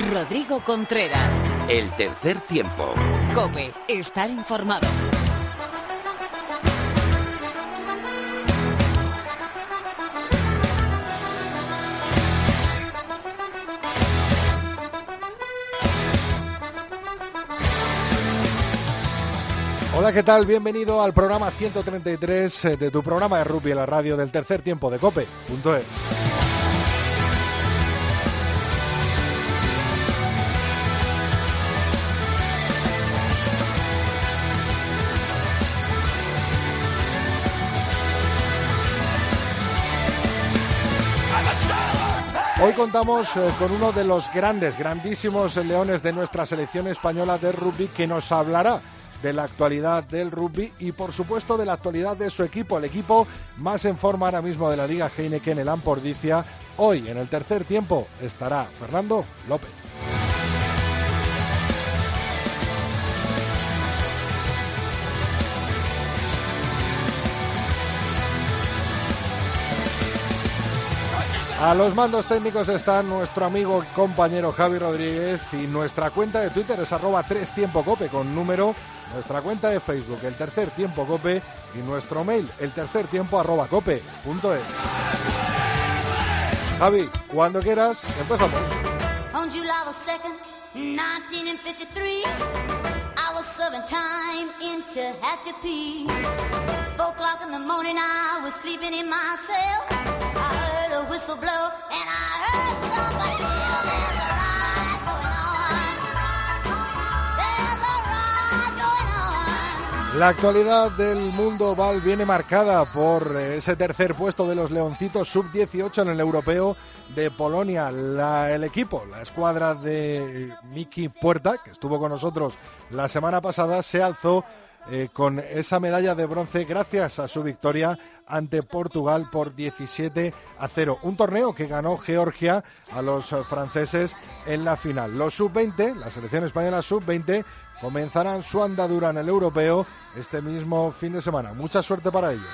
Rodrigo Contreras. El tercer tiempo. Cope, estar informado. Hola, ¿qué tal? Bienvenido al programa 133 eh, de tu programa de rugby en la radio del tercer tiempo de cope.es. Hoy contamos eh, con uno de los grandes, grandísimos leones de nuestra selección española de rugby que nos hablará de la actualidad del rugby y por supuesto de la actualidad de su equipo, el equipo más en forma ahora mismo de la Liga Heineken, el Ampordicia. Hoy en el tercer tiempo estará Fernando López. A los mandos técnicos están nuestro amigo y compañero Javi Rodríguez y nuestra cuenta de Twitter es arroba 3 tiempo cope con número, nuestra cuenta de Facebook el tercer tiempo cope y nuestro mail el tercer tiempo arroba cope punto es. Javi, cuando quieras, empezamos. On July the 2nd, 1953, I was serving time in Tehachapi. Four o'clock in the morning, I was sleeping in my cell. I heard a whistle blow, and I heard somebody La actualidad del mundo oval viene marcada por eh, ese tercer puesto de los Leoncitos sub-18 en el europeo de Polonia. El equipo, la escuadra de Miki Puerta, que estuvo con nosotros la semana pasada, se alzó eh, con esa medalla de bronce gracias a su victoria ante Portugal por 17 a 0. Un torneo que ganó Georgia a los franceses en la final. Los sub-20, la selección española sub-20, comenzarán su andadura en el europeo este mismo fin de semana. Mucha suerte para ellos.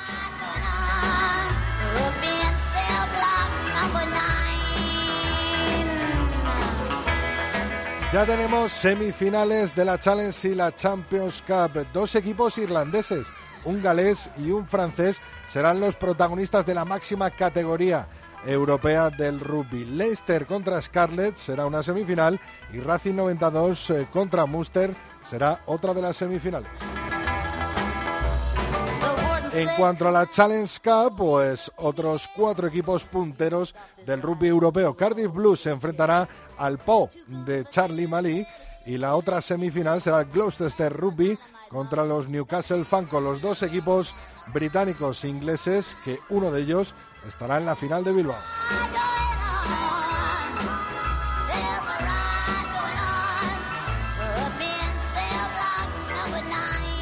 Ya tenemos semifinales de la Challenge y la Champions Cup. Dos equipos irlandeses, un galés y un francés, serán los protagonistas de la máxima categoría europea del rugby. Leicester contra Scarlett será una semifinal y Racing 92 eh, contra Munster será otra de las semifinales. En cuanto a la Challenge Cup, pues otros cuatro equipos punteros del rugby europeo. Cardiff Blues se enfrentará al PO de Charlie Mali y la otra semifinal será Gloucester Rugby contra los Newcastle Falcons, los dos equipos británicos e ingleses que uno de ellos estará en la final de Bilbao.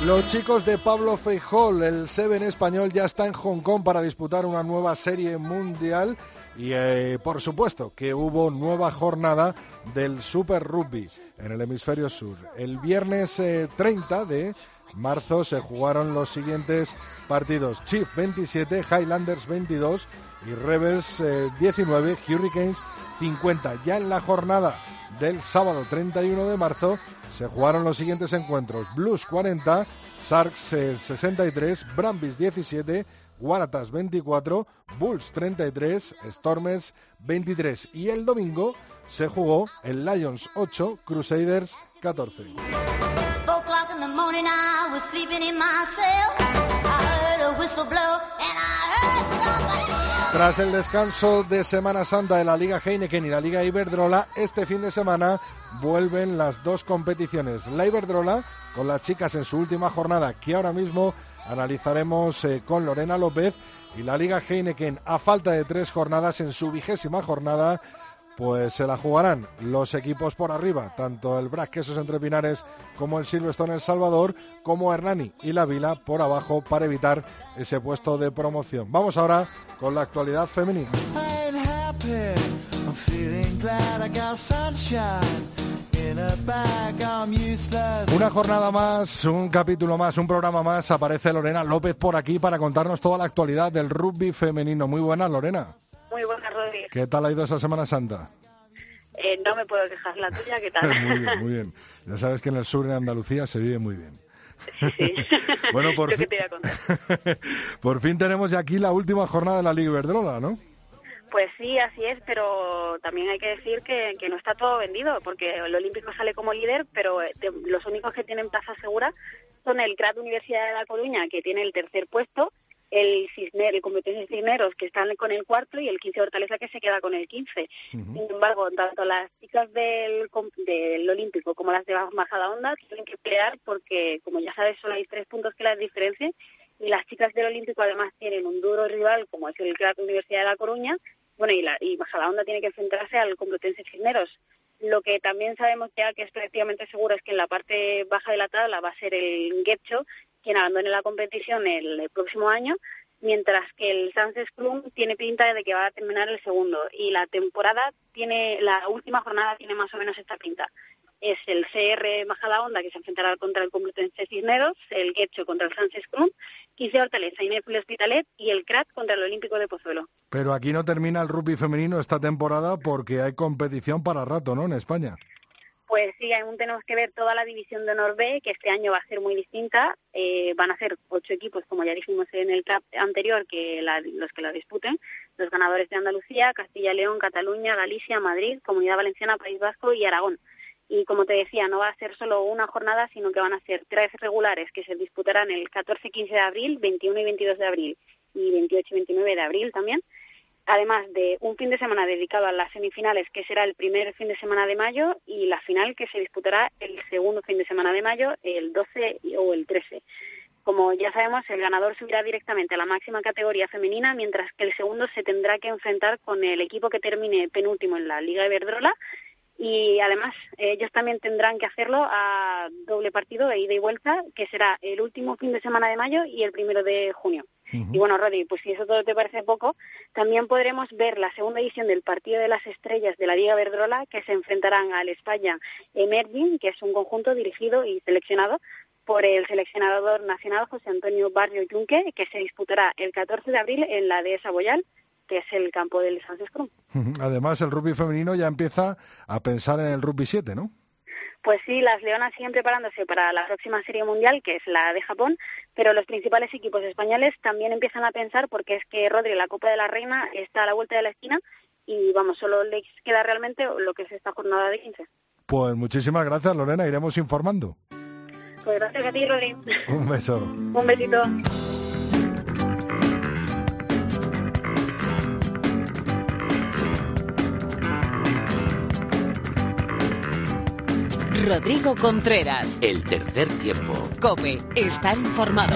Los chicos de Pablo Feijol, el Seven español, ya está en Hong Kong para disputar una nueva serie mundial y eh, por supuesto que hubo nueva jornada del Super Rugby en el hemisferio sur. El viernes eh, 30 de marzo se jugaron los siguientes partidos. Chief 27, Highlanders 22 y Rebels eh, 19, Hurricanes 50. Ya en la jornada del sábado 31 de marzo se jugaron los siguientes encuentros. Blues 40, Sharks eh, 63, Brambis 17, Waratahs 24, Bulls 33, Stormers 23. Y el domingo se jugó el Lions 8, Crusaders 14. Tras el descanso de Semana Santa de la Liga Heineken y la Liga Iberdrola, este fin de semana vuelven las dos competiciones. La Iberdrola, con las chicas en su última jornada, que ahora mismo analizaremos eh, con Lorena López, y la Liga Heineken, a falta de tres jornadas, en su vigésima jornada, pues se la jugarán los equipos por arriba, tanto el Brac Quesos Entre Pinares como el Silverstone El Salvador, como Hernani y la Vila por abajo para evitar ese puesto de promoción. Vamos ahora con la actualidad femenina. Una jornada más, un capítulo más, un programa más. Aparece Lorena López por aquí para contarnos toda la actualidad del rugby femenino. Muy buena, Lorena. Muy buenas, Rodri. ¿Qué tal ha ido esa Semana Santa? Eh, no me puedo quejar la tuya, ¿qué tal? muy bien, muy bien. Ya sabes que en el sur de Andalucía se vive muy bien. Sí. bueno, por fin, por fin tenemos ya aquí la última jornada de la Liga Iberdrola, ¿no? Pues sí, así es, pero también hay que decir que, que no está todo vendido, porque el Olímpico sale como líder, pero eh, los únicos que tienen plaza segura son el CRAT Universidad de La Coruña, que tiene el tercer puesto, el Cisner, el Competencia Cisneros, que están con el cuarto, y el 15 Hortaleza, que se queda con el 15. Sin embargo, tanto las chicas del, del Olímpico como las de bajada onda tienen que pelear porque, como ya sabes, solo hay tres puntos que las diferencian, y las chicas del Olímpico además tienen un duro rival, como es el CRAT Universidad de La Coruña, bueno, y, la, y Majadahonda tiene que enfrentarse al Complutense Cisneros. Lo que también sabemos ya que es prácticamente seguro es que en la parte baja de la tabla va a ser el Getxo quien abandone la competición el, próximo año, mientras que el Sanses Club tiene pinta de que va a terminar el segundo. Y la temporada tiene, la última jornada tiene más o menos esta pinta. Es el CR Majadahonda que se enfrentará contra el Complutense Cisneros, el Getxo contra el Sanses Club, 15 Hortaleza, Inefil Hospitalet y el CRAT contra el Olímpico de Pozuelo. Pero aquí no termina el rugby femenino esta temporada porque hay competición para rato, ¿no? En España. Pues sí, aún tenemos que ver toda la división de honor que este año va a ser muy distinta. Eh, van a ser ocho equipos, como ya dijimos en el CAP anterior, que la- los que la disputen. Los ganadores de Andalucía, Castilla y León, Cataluña, Galicia, Madrid, Comunidad Valenciana, País Vasco y Aragón. Y como te decía, no va a ser solo una jornada, sino que van a ser tres regulares que se disputarán el 14 y 15 de abril, 21 y 22 de abril y 28 y 29 de abril también además de un fin de semana dedicado a las semifinales, que será el primer fin de semana de mayo, y la final, que se disputará el segundo fin de semana de mayo, el 12 o el 13. Como ya sabemos, el ganador subirá directamente a la máxima categoría femenina, mientras que el segundo se tendrá que enfrentar con el equipo que termine penúltimo en la Liga Iberdrola. Y además, ellos también tendrán que hacerlo a doble partido de ida y vuelta, que será el último fin de semana de mayo y el primero de junio. Y bueno, Rodi, pues si eso todo te parece poco, también podremos ver la segunda edición del Partido de las Estrellas de la Liga Verdrola, que se enfrentarán al España Emerging, que es un conjunto dirigido y seleccionado por el seleccionador nacional José Antonio Barrio Yunque, que se disputará el 14 de abril en la Dehesa Boyal, que es el campo del Sánchez Cruz. Además, el rugby femenino ya empieza a pensar en el rugby 7, ¿no? Pues sí, las leonas siguen preparándose para la próxima serie mundial, que es la de Japón, pero los principales equipos españoles también empiezan a pensar, porque es que Rodri, la Copa de la Reina, está a la vuelta de la esquina y vamos, solo les queda realmente lo que es esta jornada de 15. Pues muchísimas gracias, Lorena. Iremos informando. Pues gracias a ti, Rodri. Un beso. Un besito. Rodrigo Contreras. El tercer tiempo. Cope. Estar informado.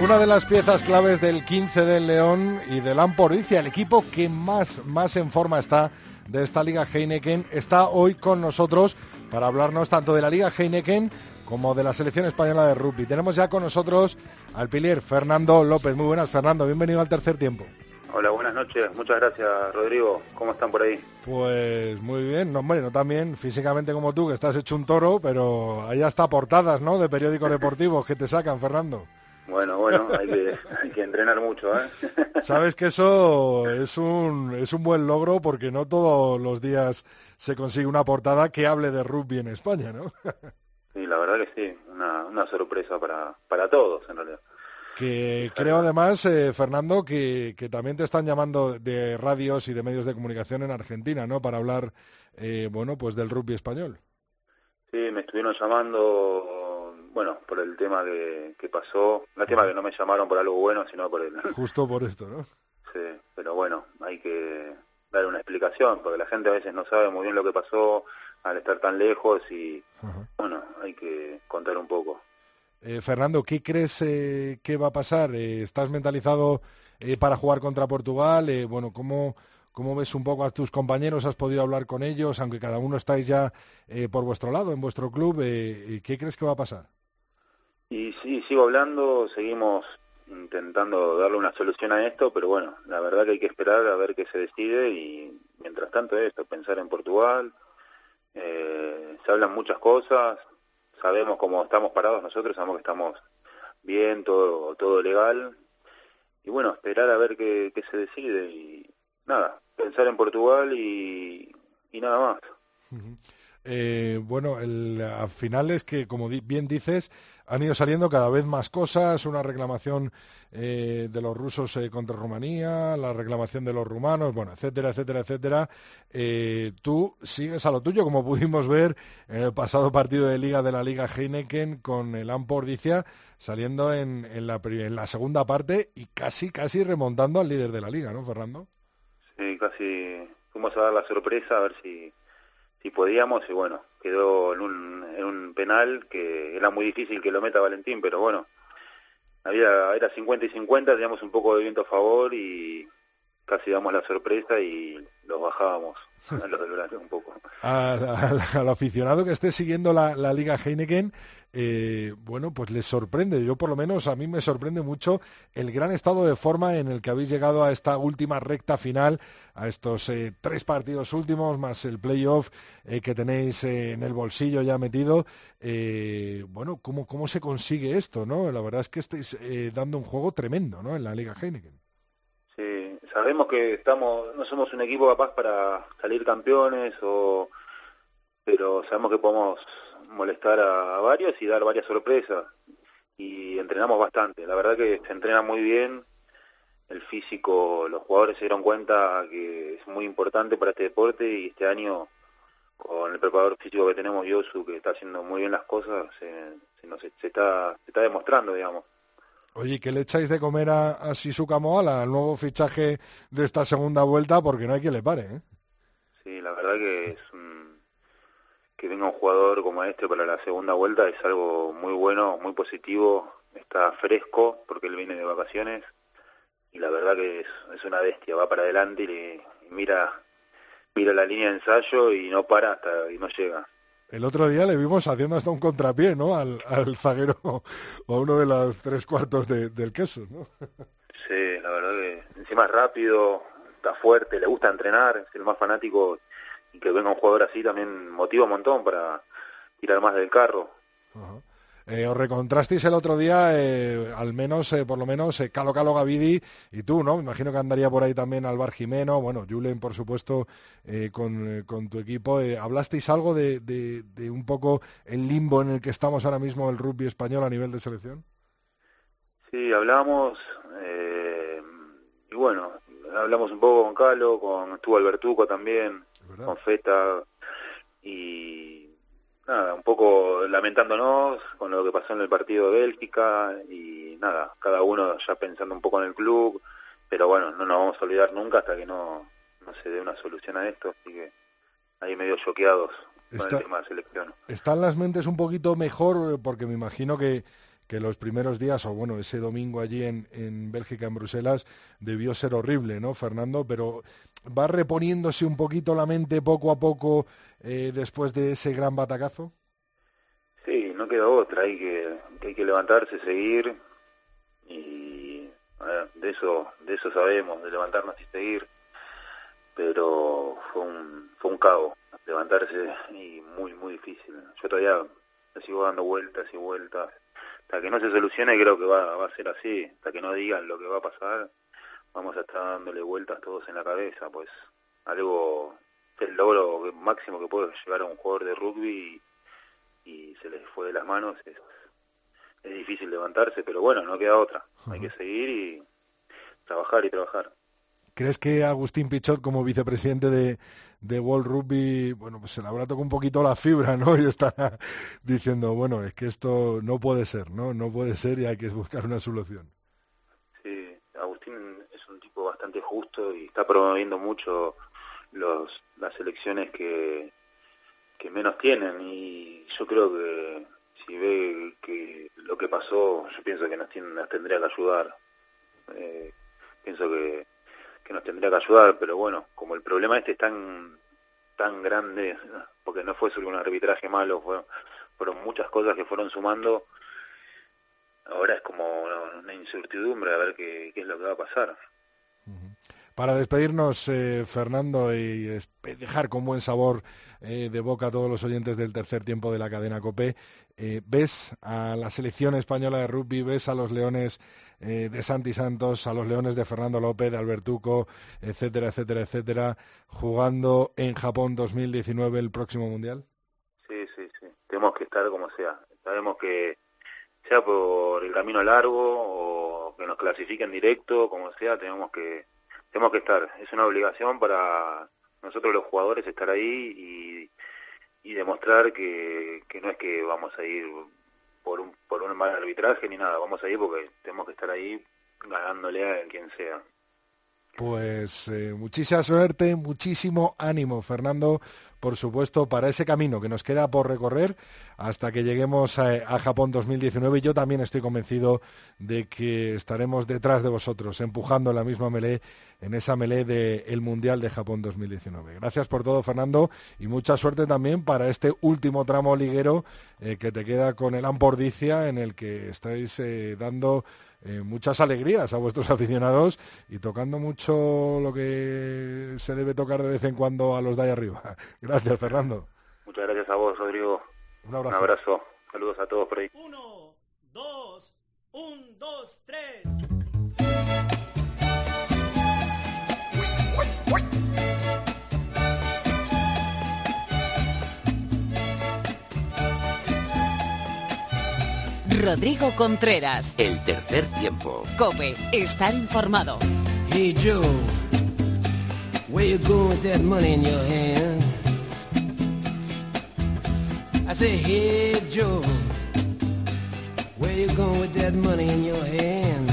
Una de las piezas claves del 15 del León y del Amporicia, el equipo que más, más en forma está de esta Liga Heineken, está hoy con nosotros para hablarnos tanto de la Liga Heineken como de la selección española de rugby. Tenemos ya con nosotros al pilier Fernando López. Muy buenas, Fernando. Bienvenido al tercer tiempo. Hola, buenas noches. Muchas gracias, Rodrigo. ¿Cómo están por ahí? Pues muy bien, no, hombre, no tan bien físicamente como tú, que estás hecho un toro, pero hay hasta portadas, ¿no?, de periódicos deportivos que te sacan, Fernando. Bueno, bueno, hay que, hay que entrenar mucho, ¿eh? Sabes que eso es un, es un buen logro porque no todos los días se consigue una portada que hable de rugby en España, ¿no? Sí, la verdad que sí, una, una sorpresa para, para todos, en realidad. Que creo además, eh, Fernando, que, que también te están llamando de radios y de medios de comunicación en Argentina, ¿no? Para hablar, eh, bueno, pues del rugby español. Sí, me estuvieron llamando, bueno, por el tema que, que pasó. Lástima que no me llamaron por algo bueno, sino por el... Justo por esto, ¿no? Sí, pero bueno, hay que dar una explicación, porque la gente a veces no sabe muy bien lo que pasó al estar tan lejos y, Ajá. bueno, hay que contar un poco. Eh, Fernando, ¿qué crees eh, que va a pasar? Eh, ¿Estás mentalizado eh, para jugar contra Portugal? Eh, bueno, ¿cómo, ¿cómo ves un poco a tus compañeros? ¿Has podido hablar con ellos? Aunque cada uno estáis ya eh, por vuestro lado, en vuestro club, ¿qué crees que va a pasar? Y sí, sigo hablando, seguimos intentando darle una solución a esto, pero bueno, la verdad que hay que esperar a ver qué se decide y mientras tanto esto, pensar en Portugal, Eh, se hablan muchas cosas, sabemos cómo estamos parados nosotros, sabemos que estamos bien, todo, todo legal. Y bueno, esperar a ver qué, se decide y nada, pensar en Portugal y, y nada más. Eh, bueno, el, al final es que, como di- bien dices, han ido saliendo cada vez más cosas, una reclamación eh, de los rusos eh, contra Rumanía, la reclamación de los rumanos, bueno, etcétera, etcétera, etcétera. Eh, tú sigues a lo tuyo, como pudimos ver en el pasado partido de Liga de la Liga Heineken con el Ampordicia saliendo en, en, la, en la segunda parte y casi, casi remontando al líder de la Liga, ¿no, Fernando? Sí, casi fuimos a dar la sorpresa a ver si, si podíamos y bueno, quedó en un, en un penal que era muy difícil que lo meta Valentín, pero bueno, había era 50 y 50, teníamos un poco de viento a favor y casi damos la sorpresa y los bajábamos un poco. al, al- al aficionado que esté siguiendo la, la Liga Heineken, eh, bueno, pues les sorprende. Yo por lo menos a mí me sorprende mucho el gran estado de forma en el que habéis llegado a esta última recta final, a estos eh, tres partidos últimos, más el playoff eh, que tenéis eh, en el bolsillo ya metido. Eh, bueno, ¿cómo, ¿cómo se consigue esto? no? La verdad es que estáis eh, dando un juego tremendo ¿no? en la Liga Heineken. Sí, sabemos que estamos, no somos un equipo capaz para salir campeones o pero sabemos que podemos molestar a, varios y dar varias sorpresas y entrenamos bastante. La verdad que se entrena muy bien. El físico, los jugadores se dieron cuenta que es muy importante para este deporte y este año con el preparador físico que tenemos, Yosu, que está haciendo muy bien las cosas, se nos, se está, se está demostrando, digamos. Oye, ¿y ¿qué le echáis de comer a, a Shizuka al nuevo fichaje de esta segunda vuelta? Porque no hay quien le pare, ¿eh? Sí, la verdad que es un- que venga un jugador como este para la segunda vuelta es algo muy bueno, muy positivo, está fresco porque él viene de vacaciones y la verdad que es, una bestia, va para adelante y, le- mira mira la línea de ensayo y no para hasta y no llega. El otro día le vimos haciendo hasta un contrapié, ¿no? Al, al zaguero o a uno de los tres cuartos de- del queso, ¿no? Sí, la verdad que encima es rápido, está fuerte, le gusta entrenar, es el más fanático y que venga un jugador así también motiva un montón para tirar más del carro. Eh, os recontrasteis el otro día, eh, al menos, eh, por lo menos, eh, Calo Calo Gavidi y tú, ¿no? Me imagino que andaría por ahí también Alvar Jimeno, bueno, Julen, por supuesto, con, con tu equipo. ¿Hablasteis algo de, de- de un poco el limbo en el que estamos ahora mismo el rugby español a nivel de selección? Sí, hablamos y bueno, hablamos un poco con Calo, con estuvo Albertuco también, con Feta y nada, un poco lamentándonos con lo que pasó en el partido de Bélgica y nada, cada uno ya pensando un poco en el club, pero bueno, no nos vamos a olvidar nunca hasta que no, no se dé una solución a esto, así que ahí medio choqueados con el tema de selección. ¿Están las mentes un poquito mejor? Porque me imagino que, que los primeros días, o bueno, ese domingo allí en, en Bélgica, en Bruselas, debió ser horrible, ¿no, Fernando? Pero va reponiéndose un poquito la mente poco a poco eh, después de ese gran batacazo. Sí, no queda otra, hay que, hay que levantarse, seguir y de eso de eso sabemos, de levantarnos y seguir, pero fue un fue un cabo levantarse y muy muy difícil. Yo todavía sigo dando vueltas y vueltas hasta que no se solucione creo que va, va a ser así, hasta que no digan lo que va a pasar, vamos a estar dándole vueltas todos en la cabeza, pues algo es el logro máximo que puede llegar a un jugador de rugby y, y se les fue de las manos, es, es difícil levantarse, pero bueno, no queda otra, hay que seguir y trabajar y trabajar. ¿Crees que Agustín Pichot, como vicepresidente de, de World Rugby, bueno, pues se le habrá tocado un poquito la fibra, ¿no? Y está diciendo, bueno, es que esto no puede ser, ¿no? No puede ser y hay que buscar una solución. Sí, Agustín es un tipo bastante justo y está promoviendo mucho los las elecciones que, que menos tienen y yo creo que si ve que lo que pasó, yo pienso que nos, tiene- nos tendría que ayudar. Eh, pienso que, nos tendría que ayudar, pero bueno, como el problema este es tan tan grande, porque no fue solo un arbitraje malo, fue- fueron muchas cosas que fueron sumando, ahora es como una, incertidumbre a ver qué es lo que va a pasar. Para despedirnos, eh, Fernando, y dejar con buen sabor eh, de boca a todos los oyentes del tercer tiempo de la cadena COPE, eh, ¿ves a la selección española de rugby, ves a los leones eh, de Santi Santos, a los leones de Fernando López, de Albertuco, etcétera, etcétera, etcétera, jugando en Japón 2019 el próximo Mundial? Sí, sí, sí. Tenemos que estar como sea. Sabemos que sea por el camino largo o que nos clasifiquen directo, como sea, tenemos que tenemos que estar. Es una obligación para nosotros los jugadores estar ahí y, demostrar que, que no es que vamos a ir por un, por un mal arbitraje ni nada, vamos a ir porque tenemos que estar ahí ganándole a quien sea. Pues eh, muchísima suerte, muchísimo ánimo, Fernando, por supuesto, para ese camino que nos queda por recorrer hasta que lleguemos a, Japón 2019. Yo también estoy convencido de que estaremos detrás de vosotros, empujando la misma melee, en esa melee del Mundial de Japón 2019. Gracias por todo, Fernando, y mucha suerte también para este último tramo liguero eh, que te queda con el Ampordicia, en el que estáis eh, dando eh, muchas alegrías a vuestros aficionados y tocando mucho lo que se debe tocar de vez en cuando a los de ahí arriba. Gracias, Fernando. Muchas gracias a vos, Rodrigo. Un abrazo. Un abrazo. Saludos a todos por ahí. Uno, dos, un, dos, tres. Rodrigo Contreras. El tercer tiempo. Cope, estar informado. Hey Joe, where you going with that money in your hand? I say, hey Joe, where you going with that money in your hand?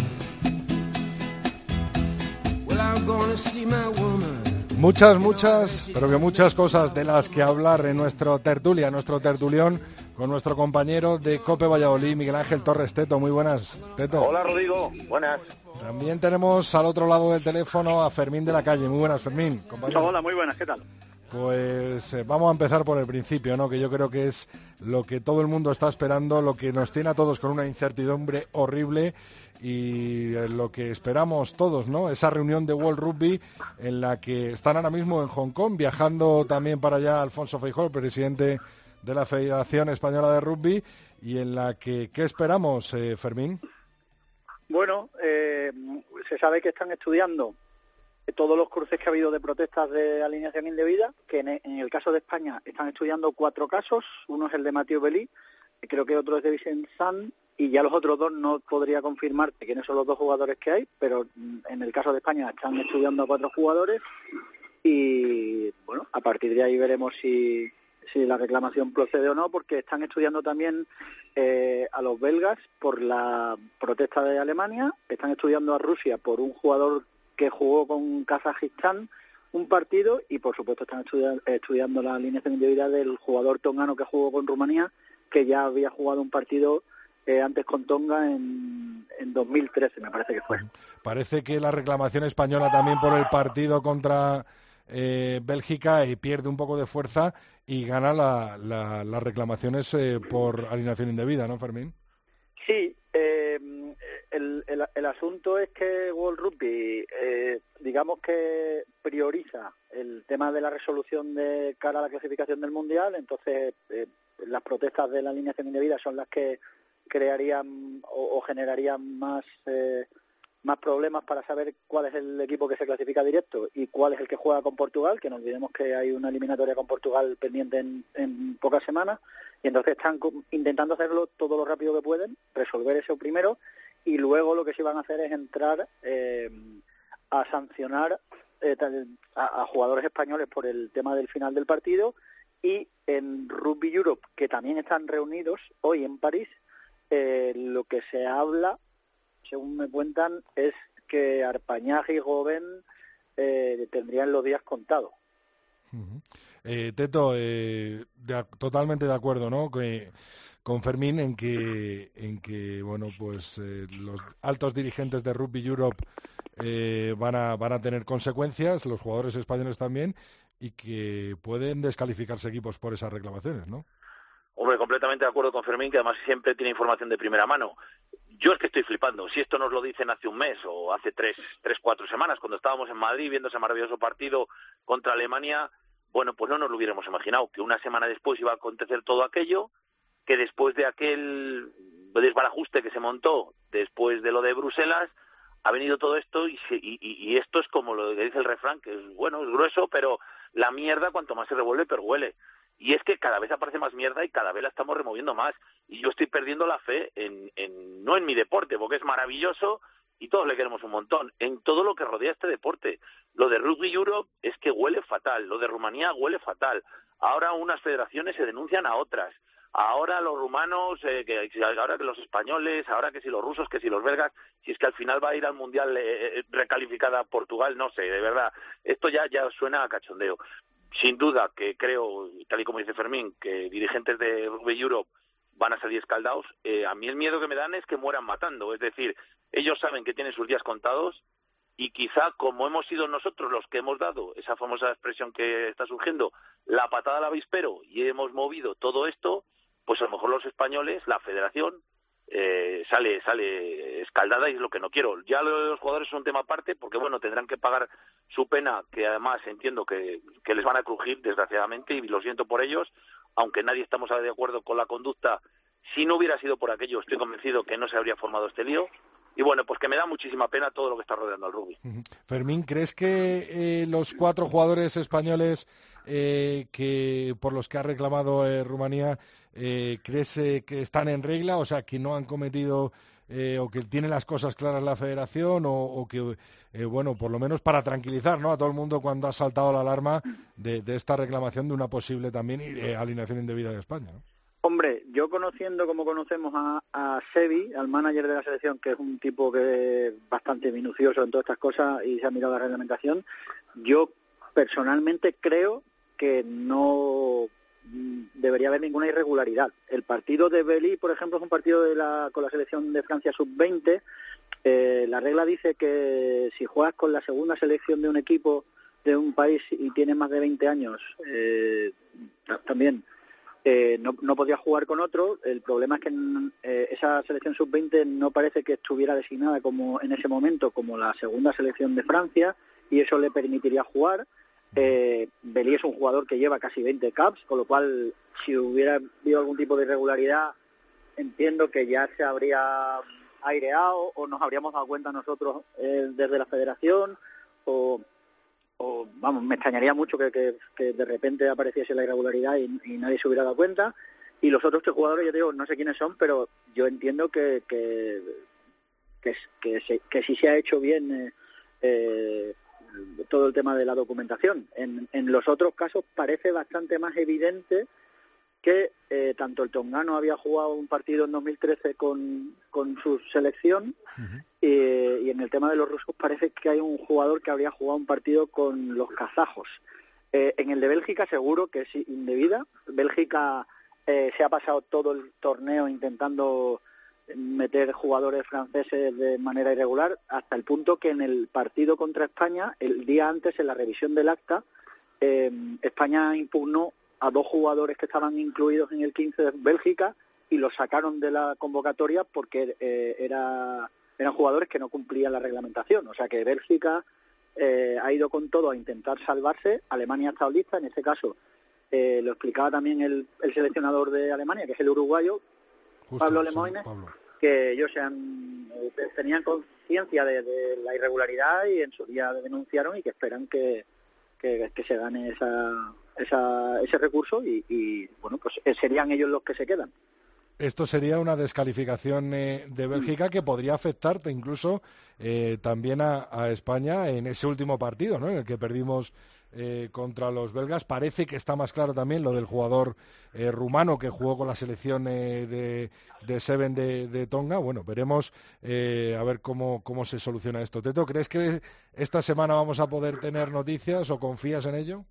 Well, I'm gonna see my woman. Muchas, muchas, pero que muchas cosas de las que hablar en nuestro tertulia, nuestro tertulión, con nuestro compañero de Cope Valladolid, Miguel Ángel Torres Teto. Muy buenas, Teto. Hola Rodrigo, buenas. También tenemos al otro lado del teléfono a Fermín de la Calle. Muy buenas, Fermín. compañero. Hola, muy buenas, ¿qué tal? Pues eh, vamos a empezar por el principio, ¿no? Que yo creo que es lo que todo el mundo está esperando, lo que nos tiene a todos con una incertidumbre horrible y eh, lo que esperamos todos, ¿no? Esa reunión de World Rugby en la que están ahora mismo en Hong Kong, viajando también para allá Alfonso Feijóo, el presidente de la Federación Española de Rugby, y en la que, ¿qué esperamos, eh, Fermín? Bueno, eh, se sabe que están estudiando todos los cruces que ha habido de protestas de alineación indebida, que en, el caso de España están estudiando cuatro casos, uno es el de Mathieu Belí, creo que otro es de Vicent San, y ya los otros dos no podría confirmarte quiénes son los dos jugadores que hay, pero mm, en el caso de España están estudiando a cuatro jugadores y bueno, a partir de ahí veremos si, si la reclamación procede o no, porque están estudiando también eh, a los belgas por la protesta de Alemania, están estudiando a Rusia por un jugador que jugó con Kazajistán un partido y por supuesto están estudia- estudiando la alineación indebida del jugador tongano que jugó con Rumanía, que ya había jugado un partido eh, antes con Tonga en, en 2013, me parece que fue. Parece que la reclamación española también por el partido contra eh, Bélgica eh, pierde un poco de fuerza y gana la- la- las reclamaciones eh, por alineación indebida, ¿no, Fermín? Sí, eh, el, asunto es que World Rugby, eh, digamos que prioriza el tema de la resolución de cara a la clasificación del Mundial, entonces eh, las protestas de la alineación indebida son las que crearían o, o generarían más eh, más problemas para saber cuál es el equipo que se clasifica directo y cuál es el que juega con Portugal, que no olvidemos que hay una eliminatoria con Portugal pendiente en, en pocas semanas, y entonces están intentando hacerlo todo lo rápido que pueden, resolver eso primero, y luego lo que sí van a hacer es entrar eh, a sancionar eh, a, a jugadores españoles por el tema del final del partido, y en Rugby Europe, que también están reunidos hoy en París, eh, lo que se habla según me cuentan, es que Arpañag y Goben eh, tendrían los días contados. Eh, Teto, eh, de totalmente de acuerdo, ¿no? Que, con Fermín en que, en que bueno, pues eh, los altos dirigentes de Rugby Europe eh, van, a, van a tener consecuencias, los jugadores españoles también, y que pueden descalificarse equipos por esas reclamaciones, ¿no? Hombre, completamente de acuerdo con Fermín, que además siempre tiene información de primera mano. Yo es que estoy flipando. Si esto nos lo dicen hace un mes o hace tres, tres, cuatro semanas, cuando estábamos en Madrid viendo ese maravilloso partido contra Alemania, bueno, pues no nos lo hubiéramos imaginado, que una semana después iba a acontecer todo aquello, que después de aquel desbarajuste que se montó, después de lo de Bruselas, ha venido todo esto y, se- y, y- esto es como lo que dice el refrán, que es bueno, es grueso, pero la mierda cuanto más se revuelve, pero huele. Y es que cada vez aparece más mierda y cada vez la estamos removiendo más. Y yo estoy perdiendo la fe en, en no en mi deporte, porque es maravilloso y todos le queremos un montón, en todo lo que rodea este deporte. Lo de Rugby Europe es que huele fatal, lo de Rumanía huele fatal. Ahora unas federaciones se denuncian a otras. Ahora los rumanos, eh, que, ahora que los españoles, ahora que si los rusos, que si los belgas, si es que al final va a ir al mundial eh, eh, recalificada Portugal, no sé, de verdad. Esto ya ya suena a cachondeo. Sin duda que creo, tal y como dice Fermín, que dirigentes de Rugby Europe van a salir escaldados. Eh, a mí el miedo que me dan es que mueran matando. Es decir, ellos saben que tienen sus días contados y quizá como hemos sido nosotros los que hemos dado esa famosa expresión que está surgiendo, la patada al avispero y hemos movido todo esto, pues a lo mejor los españoles, la federación, eh, sale sale escaldada y es lo que no quiero. Ya lo de los jugadores es un tema aparte porque, bueno, tendrán que pagar su pena, que además entiendo que, que les van a crujir, desgraciadamente, y lo siento por ellos, aunque nadie estamos de acuerdo con la conducta. Si no hubiera sido por aquello, estoy convencido que no se habría formado este lío. Y bueno, pues que me da muchísima pena todo lo que está rodeando al rugby. Fermín, ¿crees que eh, los cuatro jugadores españoles eh, que por los que ha reclamado eh, Rumanía, crees que están en regla, o sea, que no han cometido eh, o que tienen las cosas claras la Federación o, que, eh, bueno, por lo menos para tranquilizar ¿no? a todo el mundo cuando ha saltado la alarma de, esta reclamación de una posible también eh, alineación indebida de España? Hombre, yo conociendo como conocemos a, a Sebi, al manager de la selección, que es un tipo que es bastante minucioso en todas estas cosas y se ha mirado la reglamentación, yo personalmente creo que no debería haber ninguna irregularidad. El partido de Beli, por ejemplo, es un partido de la, con la selección de Francia sub-20. Eh, la regla dice que si juegas con la segunda selección de un equipo de un país y tienes más de 20 años, eh, ta- también eh, no, no podía jugar con otro. El problema es que mm, eh, esa selección sub-20 no parece que estuviera designada como en ese momento como la segunda selección de Francia y eso le permitiría jugar. Eh, Belí es un jugador que lleva casi 20 caps, con lo cual si hubiera habido algún tipo de irregularidad entiendo que ya se habría aireado o nos habríamos dado cuenta nosotros eh, desde la federación o, o, vamos, me extrañaría mucho que, de repente apareciese la irregularidad y, nadie se hubiera dado cuenta. Y los otros tres jugadores, yo digo, no sé quiénes son, pero yo entiendo que, que, que, que, se- que sí se ha hecho bien eh, eh, todo el tema de la documentación. En, en los otros casos parece bastante más evidente que eh, tanto el tongano había jugado un partido en 2013 con, con su selección eh, y en el tema de los rusos parece que hay un jugador que habría jugado un partido con los kazajos. Eh, en el de Bélgica seguro que es indebida. Bélgica eh, se ha pasado todo el torneo intentando meter jugadores franceses de manera irregular hasta el punto que en el partido contra España, el día antes en la revisión del acta, eh, España impugnó a dos jugadores que estaban incluidos en el 15 de Bélgica y los sacaron de la convocatoria porque eh, era, eran jugadores que no cumplían la reglamentación. O sea que Bélgica eh, ha ido con todo a intentar salvarse. Alemania ha estado lista, en este caso eh, lo explicaba también el, el seleccionador de Alemania, que es el uruguayo, Justo, Pablo sí, Lemoine, Pablo. que ellos eh, tenían conciencia de, de la irregularidad y en su día denunciaron y que esperan que, que, que se gane esa, esa, ese recurso y, y, bueno, pues eh, serían ellos los que se quedan. Esto sería una descalificación eh, de Bélgica que podría afectarte incluso eh, también a, a España en ese último partido, ¿no? En el que perdimos eh, contra los belgas. Parece que está más claro también lo del jugador eh, rumano que jugó con la selección eh, de, de Seven de, de Tonga. Bueno, veremos a ver cómo, cómo se soluciona esto. Teto, ¿crees que esta semana vamos a poder tener noticias o confías en ello?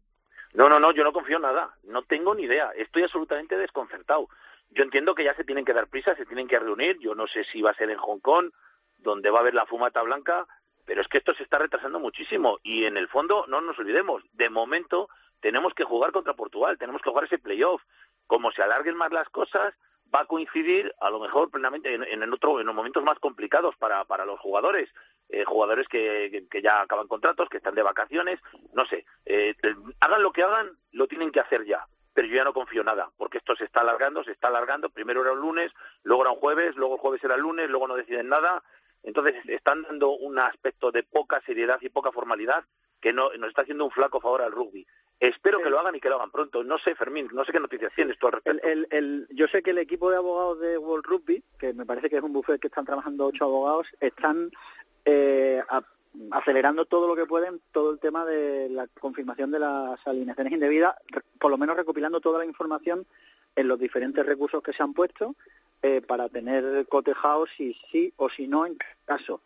No, no, no, yo no confío en nada. No tengo ni idea. Estoy absolutamente desconcertado. Yo entiendo que ya se tienen que dar prisa, se tienen que reunir. Yo no sé si va a ser en Hong Kong, donde va a haber la fumata blanca, pero es que esto se está retrasando muchísimo. Y en el fondo, no nos olvidemos, de momento tenemos que jugar contra Portugal, tenemos que jugar ese playoff. Como se alarguen más las cosas, va a coincidir a lo mejor plenamente en, en, otro, en los momentos más complicados para, para los jugadores. Eh, jugadores que, que- ya acaban contratos, que están de vacaciones, no sé, eh, hagan lo que hagan, lo tienen que hacer ya. Pero yo ya no confío nada, porque esto se está alargando, se está alargando. Primero era un lunes, luego era un jueves, luego el jueves era el lunes, luego no deciden nada. Entonces están dando un aspecto de poca seriedad y poca formalidad que no, nos está haciendo un flaco favor al rugby. Espero que lo hagan y que lo hagan pronto. No sé, Fermín, no sé qué noticias tienes tú al respecto. El, el, el- yo sé que el equipo de abogados de World Rugby, que me parece que es un buffet que están trabajando ocho abogados, están eh, a- acelerando todo lo que pueden, todo el tema de la confirmación de las alineaciones indebidas, por lo menos recopilando toda la información en los diferentes recursos que se han puesto eh, para tener cotejados si sí o si no en caso.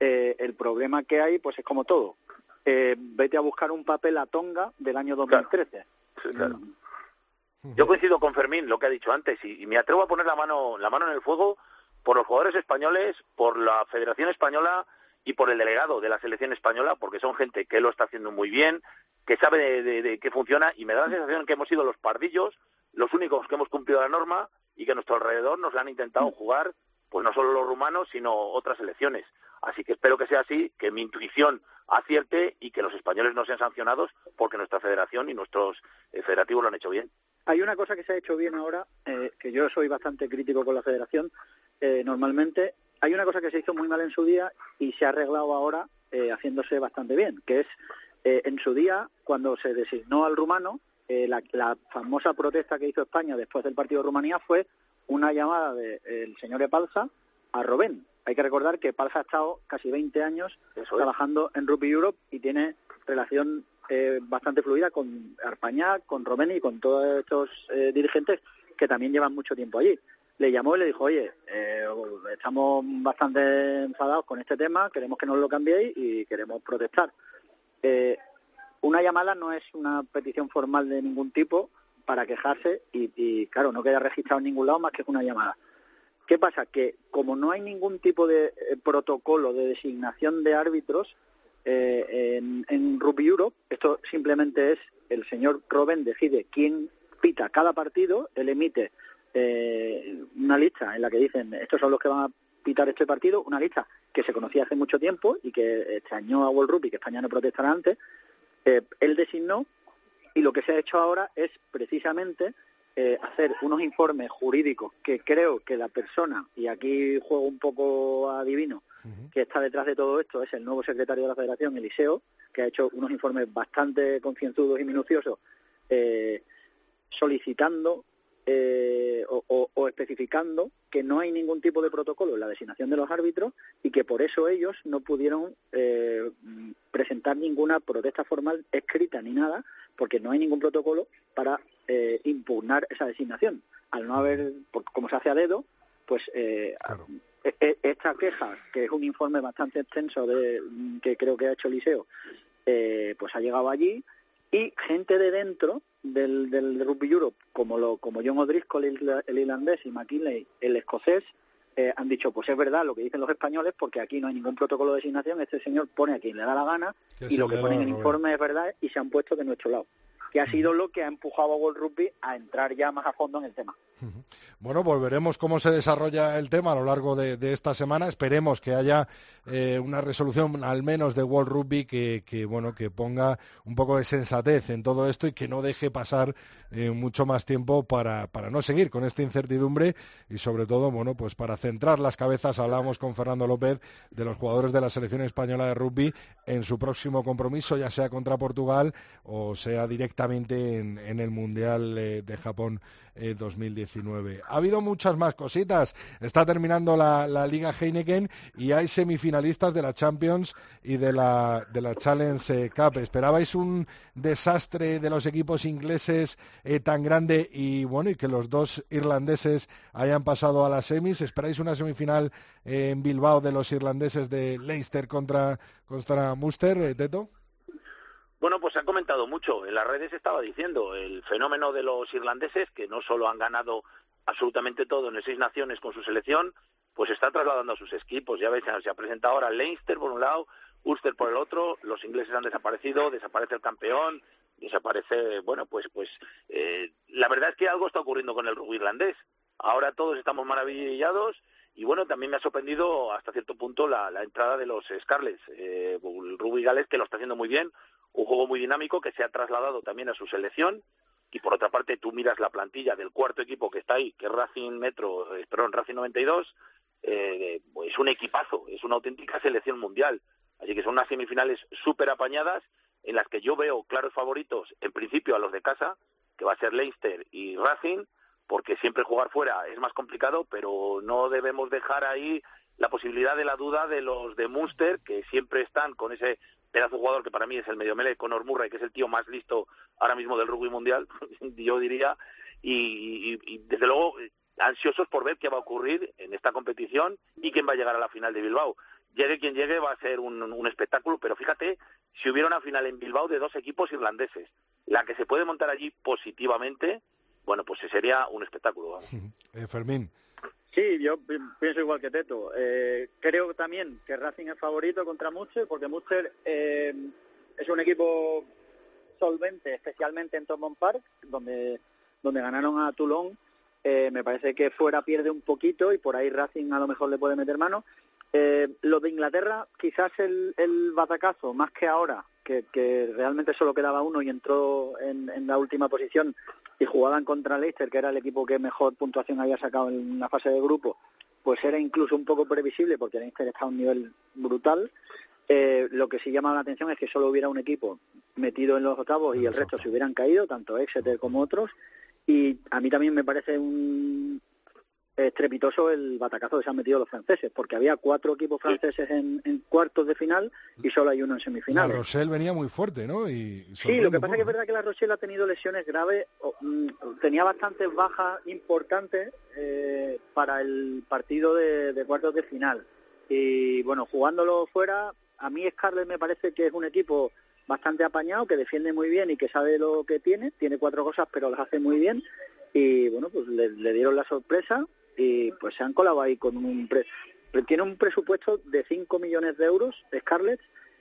Eh, el problema que hay, pues es como todo. Eh, vete a buscar un papel a Tonga del año 2013. Sí, claro. Yo coincido con Fermín, lo que ha dicho antes, y, y me atrevo a poner la mano, la mano en el fuego por los jugadores españoles, por la Federación Española y por el delegado de la selección española, porque son gente que lo está haciendo muy bien, que sabe de, de- de qué funciona, y me da la sensación que hemos sido los pardillos, los únicos que hemos cumplido la norma y que a nuestro alrededor nos la han intentado jugar, pues no solo los rumanos, sino otras selecciones. Así que espero que sea así, que mi intuición acierte y que los españoles no sean sancionados porque nuestra federación y nuestros eh, federativos lo han hecho bien. Hay una cosa que se ha hecho bien ahora, eh, que yo soy bastante crítico con la federación, eh, normalmente hay una cosa que se hizo muy mal en su día y se ha arreglado ahora eh, haciéndose bastante bien, que es eh, en su día, cuando se designó al rumano, eh, la, la famosa protesta que hizo España después del partido de Rumanía fue una llamada del señor Epalza a Robén. Hay que recordar que Epalza ha estado casi 20 años trabajando en Rugby Europe y tiene relación eh, bastante fluida con Arpañac, con Robén y con todos estos eh, dirigentes que también llevan mucho tiempo allí. Le llamó y le dijo, oye, eh, estamos bastante enfadados con este tema, queremos que nos lo cambiéis y queremos protestar. Una llamada no es una petición formal de ningún tipo para quejarse y, y, claro, no queda registrado en ningún lado más que una llamada. ¿Qué pasa? Que como no hay ningún tipo de eh, protocolo de designación de árbitros eh, en, en Rugby Europe, esto simplemente es el señor Robben decide quién pita cada partido, él emite eh, una lista en la que dicen estos son los que van a pitar este partido, una lista que se conocía hace mucho tiempo y que extrañó a World Rugby, que España no protestara antes, eh, él designó y lo que se ha hecho ahora es precisamente eh, hacer unos informes jurídicos que creo que la persona, y aquí juego un poco adivino, que está detrás de todo esto es el nuevo secretario de la Federación, Eliseo, que ha hecho unos informes bastante concienzudos y minuciosos eh, solicitando eh, o, o- o especificando que no hay ningún tipo de protocolo en la designación de los árbitros y que por eso ellos no pudieron eh, presentar ninguna protesta formal escrita ni nada, porque no hay ningún protocolo para eh, impugnar esa designación. Al no haber, por- como se hace a dedo, pues eh, e- e- esta queja, que es un informe bastante extenso de, que creo que ha hecho Eliseo, eh, pues ha llegado allí y gente de dentro del, del Rugby Europe, como lo, como John O'Driscoll, el, el irlandés, y McKinley, el escocés, eh, han dicho, pues es verdad lo que dicen los españoles, porque aquí no hay ningún protocolo de designación, este señor pone a quien le da la gana, y lo que pone en el informe es verdad, y se han puesto de nuestro lado. Que ha sido lo que ha empujado a World Rugby a entrar ya más a fondo en el tema. Bueno, pues veremos cómo se desarrolla el tema a lo largo de, esta semana. Esperemos que haya eh, una resolución, al menos de World Rugby, que, bueno que ponga un poco de sensatez en todo esto y que no deje pasar eh, mucho más tiempo para, para no seguir con esta incertidumbre y sobre todo, bueno, pues para centrar las cabezas. Hablamos con Fernando López de los jugadores de la selección española de rugby en su próximo compromiso, ya sea contra Portugal o sea directamente en, en el Mundial eh, de Japón eh, 2019. Ha habido muchas más cositas. Está terminando la, la Liga Heineken y hay semifinalistas de la Champions y de la, de la Challenge eh, Cup. ¿Esperabais un desastre de los equipos ingleses eh, tan grande y bueno y que los dos irlandeses hayan pasado a las semis? ¿Esperáis una semifinal eh, en Bilbao de los irlandeses de Leicester contra, contra Munster, Teto? Bueno, pues se ha comentado mucho. En las redes estaba diciendo el fenómeno de los irlandeses, que no solo han ganado absolutamente todo en seis naciones con su selección, pues está trasladando a sus equipos. Ya veis, se ha presentado ahora Leinster por un lado, Ulster por el otro, los ingleses han desaparecido, desaparece el campeón, desaparece, bueno, pues, pues, eh, la verdad es que algo está ocurriendo con el rugby irlandés. Ahora todos estamos maravillados y bueno, también me ha sorprendido hasta cierto punto la, entrada de los Scarlets. Eh, el Rubí Gales, que lo está haciendo muy bien, un juego muy dinámico que se ha trasladado también a su selección. Y por otra parte, tú miras la plantilla del cuarto equipo que está ahí, que es Racing Metro, eh, perdón, Racing 92, eh, es un equipazo, es una auténtica selección mundial. Así que son unas semifinales súper apañadas en las que yo veo claros favoritos, en principio a los de casa, que va a ser Leinster y Racing, porque siempre jugar fuera es más complicado, pero no debemos dejar ahí la posibilidad de la duda de los de Munster, que siempre están con ese pedazo jugador que para mí es el medio mele, Conor Murray, que es el tío más listo ahora mismo del rugby mundial, yo diría, y, desde luego eh, ansiosos por ver qué va a ocurrir en esta competición y quién va a llegar a la final de Bilbao. Llegue quien llegue va a ser un, un espectáculo, pero fíjate, si hubiera una final en Bilbao de dos equipos irlandeses, la que se puede montar allí positivamente, bueno, pues sería un espectáculo. Eh, Fermín. Sí, yo pi- pienso igual que Teto. Eh, creo también que Racing es favorito contra Munster, porque Munster eh, es un equipo solvente, especialmente en Thomson Park, donde, donde ganaron a Toulon. Eh, me parece que fuera pierde un poquito y por ahí Racing a lo mejor le puede meter mano. Eh, lo de Inglaterra, quizás el, el batacazo, más que ahora, que, que realmente solo quedaba uno y entró en, en la última posición y jugaban contra Leicester, que era el equipo que mejor puntuación había sacado en la fase de grupo, pues era incluso un poco previsible porque Leicester está a un nivel brutal. Eh, lo que sí llama la atención es que solo hubiera un equipo metido en los octavos y el resto se hubieran caído, tanto Exeter como otros. Y a mí también me parece un estrepitoso el batacazo que se han metido los franceses, porque había cuatro equipos franceses en, en cuartos de final y solo hay uno en La semifinales. Rochelle venía muy fuerte, ¿no? Y Sí, lo que pasa es que es poco, verdad que la Rochelle ha tenido lesiones graves, o, mm, tenía bastantes bajas importantes eh, para el partido de, de cuartos de final. Y bueno, jugándolo fuera, a mí Scarlett me parece que es un equipo bastante apañado, que defiende muy bien y que sabe lo que tiene, tiene cuatro cosas pero las hace muy bien y bueno, pues le, le dieron la sorpresa y pues se han colado ahí con un... Pre tiene un presupuesto de 5 millones de euros, Scarlett,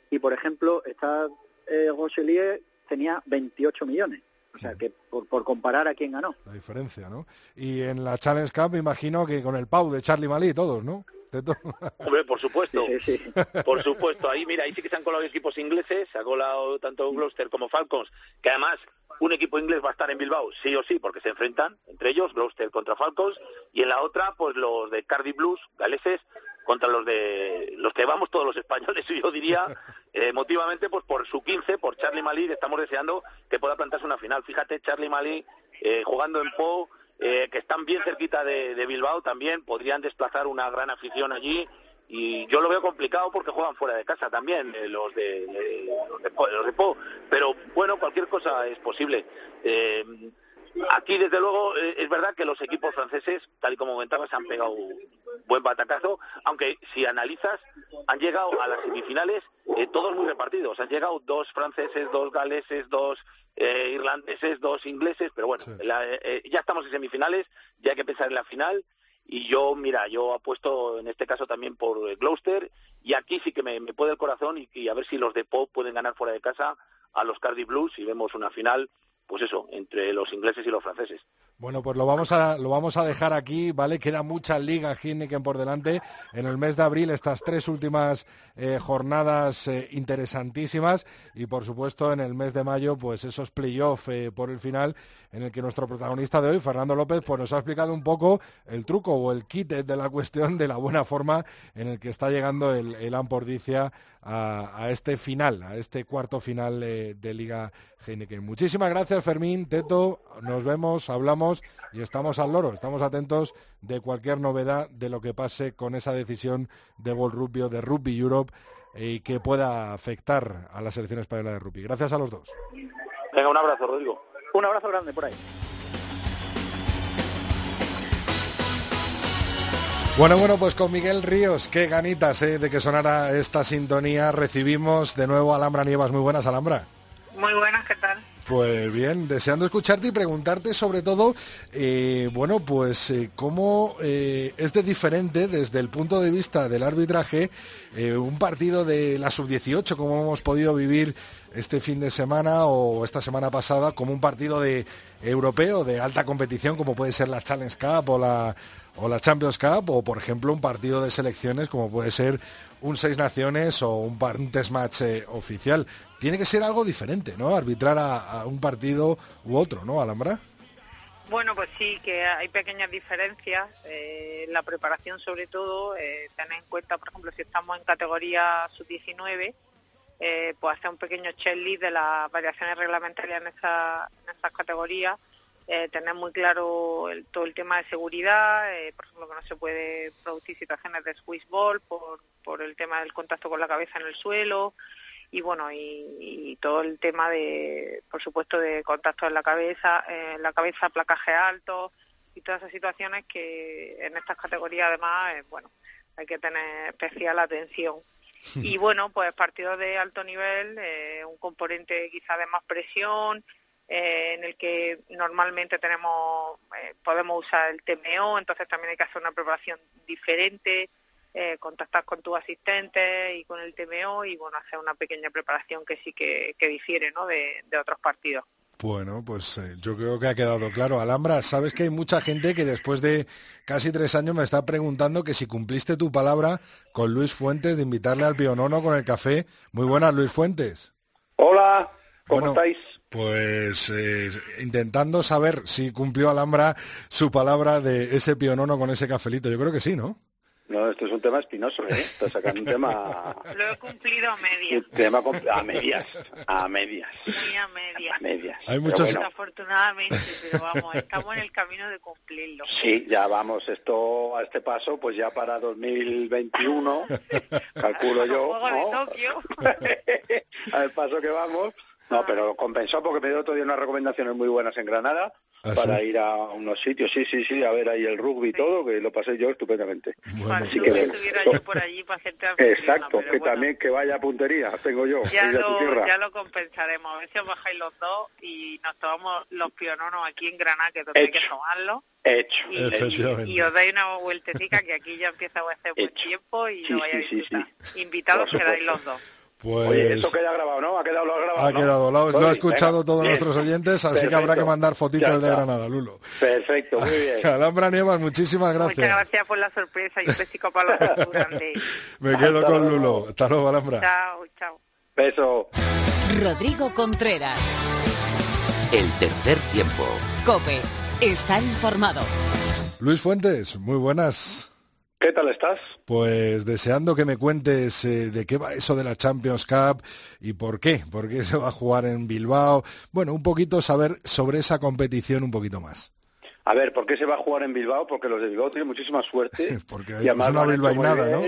y por ejemplo, está eh, Rochelier tenía 28 millones. O sea, que por, por comparar a quién ganó. La diferencia, ¿no? Y en la Challenge Cup me imagino que con el Pau de Charlie Malí todos, ¿no? Hombre, por supuesto. Sí, sí, sí. Por supuesto, ahí mira, ahí sí que se han colado equipos ingleses, se ha colado tanto Gloucester como Falcons, que además un equipo inglés va a estar en Bilbao, sí o sí, porque se enfrentan entre ellos, Gloucester contra Falcons, y en la otra, pues los de Cardiff Blues, galeses, contra los de los que vamos todos los españoles, yo diría, eh, emotivamente, pues por su 15, por Charlie Malí, estamos deseando que pueda plantarse una final. Fíjate, Charlie Malí eh, jugando en Po, eh, que están bien cerquita de Bilbao también, podrían desplazar una gran afición allí y yo lo veo complicado porque juegan fuera de casa también eh, los de, eh, los de, los de Po. pero bueno cualquier cosa es posible. Eh, aquí desde luego eh, es verdad que los equipos franceses tal y como comentabas han pegado un buen batacazo aunque si analizas han llegado a las semifinales eh, todos muy repartidos. Han llegado dos franceses dos galeses dos irlandeses dos ingleses pero bueno la- eh, ya estamos en semifinales ya hay que pensar en la final y yo, mira, yo apuesto en este caso también por eh, Gloucester y aquí sí que me, puede el corazón y, y a ver si los de Pop pueden ganar fuera de casa a los Cardiff Blues y vemos una final, pues eso, entre los ingleses y los franceses. Bueno, pues lo vamos a lo vamos a dejar aquí, ¿vale? Queda mucha liga Heineken por delante. En el mes de abril estas tres últimas eh, jornadas eh, interesantísimas y por supuesto en el mes de mayo pues esos playoff eh, por el final en el que nuestro protagonista de hoy, Fernando López, pues nos ha explicado un poco el truco o el kit de la cuestión de la buena forma en el que está llegando el, el Ampordicia a, a este final, a este cuarto final eh, de Liga Heineken. Muchísimas gracias Fermín, Teto, nos vemos, hablamos y estamos al loro, estamos atentos de cualquier novedad de lo que pase con esa decisión de World Rugby o de Rugby Europe eh, y que pueda afectar a la selección española de rugby. Gracias a los dos. Venga, un abrazo, Rodrigo. Un abrazo grande por ahí. Bueno, bueno, pues con Miguel Ríos, qué ganitas eh, de que sonara esta sintonía. Recibimos de nuevo a Alhambra Nievas. Muy buenas, Alhambra. Muy buenas, ¿qué tal? Pues bien, deseando escucharte y preguntarte sobre todo, eh, bueno, pues eh, cómo eh, es de diferente desde el punto de vista del arbitraje un partido de la sub-18, como hemos podido vivir este fin de semana o esta semana pasada como un partido de europeo de alta competición como puede ser la Challenge Cup o la o la Champions Cup o por ejemplo un partido de selecciones como puede ser un Seis Naciones o un, un test match eh, oficial. Tiene que ser algo diferente, ¿no? Arbitrar a, un partido u otro, ¿no, Alhambra? Bueno, pues sí, que hay pequeñas diferencias eh, la preparación, sobre todo, eh, tener en cuenta, por ejemplo, si estamos en categoría sub-19, eh, pues hacer un pequeño checklist de las variaciones reglamentarias en, esa, esas categorías, eh, tener muy claro el- todo el tema de seguridad, eh, por ejemplo, que no se puede producir situaciones de squeeze ball por, por el tema del contacto con la cabeza en el suelo, y bueno y, y todo el tema de por supuesto de contacto en la cabeza en la cabeza placaje alto y todas esas situaciones que en estas categorías además eh, bueno hay que tener especial atención y bueno pues partidos de alto nivel eh, un componente quizá de más presión eh, en el que normalmente tenemos eh, podemos usar el TMO entonces también hay que hacer una preparación diferente eh, contactar con tu asistente y con el TMO y bueno hacer una pequeña preparación que sí que, que difiere ¿no? de, de otros partidos. Bueno, pues eh, yo creo que ha quedado claro. Alhambra, sabes que hay mucha gente que después de casi tres años me está preguntando que si cumpliste tu palabra con Luis Fuentes de invitarle al Pionono con el café. Muy buenas, Luis Fuentes. Hola, ¿cómo Bueno, estáis? Pues eh, intentando saber si cumplió Alhambra su palabra de ese Pionono con ese cafelito. Yo creo que sí, ¿no? No, esto es un tema espinoso, ¿eh? Estás sacando un tema, Lo he cumplido a media, un tema compl- a medias, a medias, muy a media. a medias. Hay Pero muchos- bueno, Desafortunadamente, pero vamos, estamos en el camino de cumplirlo. sí, ya vamos, esto a este paso, pues ya para 2021, calculo yo, ¿no? Tokio. al paso que vamos. No, pero compensó porque me dio otro día unas recomendaciones muy buenas en Granada ¿Ah, para sí? ir a unos sitios, sí, sí, sí, a ver ahí el rugby y todo, que lo pasé yo estupendamente. Ojalá Así que bueno. estuviera yo por allí para hacerte Exacto, que bueno, también que vaya a puntería, tengo yo, ya lo, ya lo compensaremos. A ver si os bajáis los dos y nos tomamos los piononos aquí en Granada, que es donde hay que tomarlos. Hecho, Y, Efectivamente. y os dais una vueltecita que aquí ya empieza a hacer buen Hecho. tiempo y Sí, lo vais a sí, sí, disfrutar. Invitados quedáis los dos. Pues Oye, esto queda grabado, ¿no? Ha quedado, lo has grabado, ha ¿no? quedado, lo, ha escuchado venga, todos bien. nuestros oyentes, así que habrá que mandar Ya fotitos de está. Granada, Lulo. Perfecto, muy bien. Alhambra Nievas, muchísimas gracias. Muchas gracias por la sorpresa y un besico para los dos grande. Me quedo Hasta con luego. Lulo. Hasta luego, Alhambra. Chao, chao. Beso. Rodrigo Contreras. El tercer tiempo. Cope. Estar informado. Luis Fuentes, muy buenas. ¿Qué tal estás? Pues deseando que me cuentes eh, de qué va eso de la Champions Cup y por qué, por qué se va a jugar en Bilbao. Bueno, un poquito saber sobre esa competición un poquito más. A ver, ¿por qué se va a jugar en Bilbao? Porque los de Bilbao tienen muchísima suerte. Porque Y es además una hecho muy bilbainada, ¿no?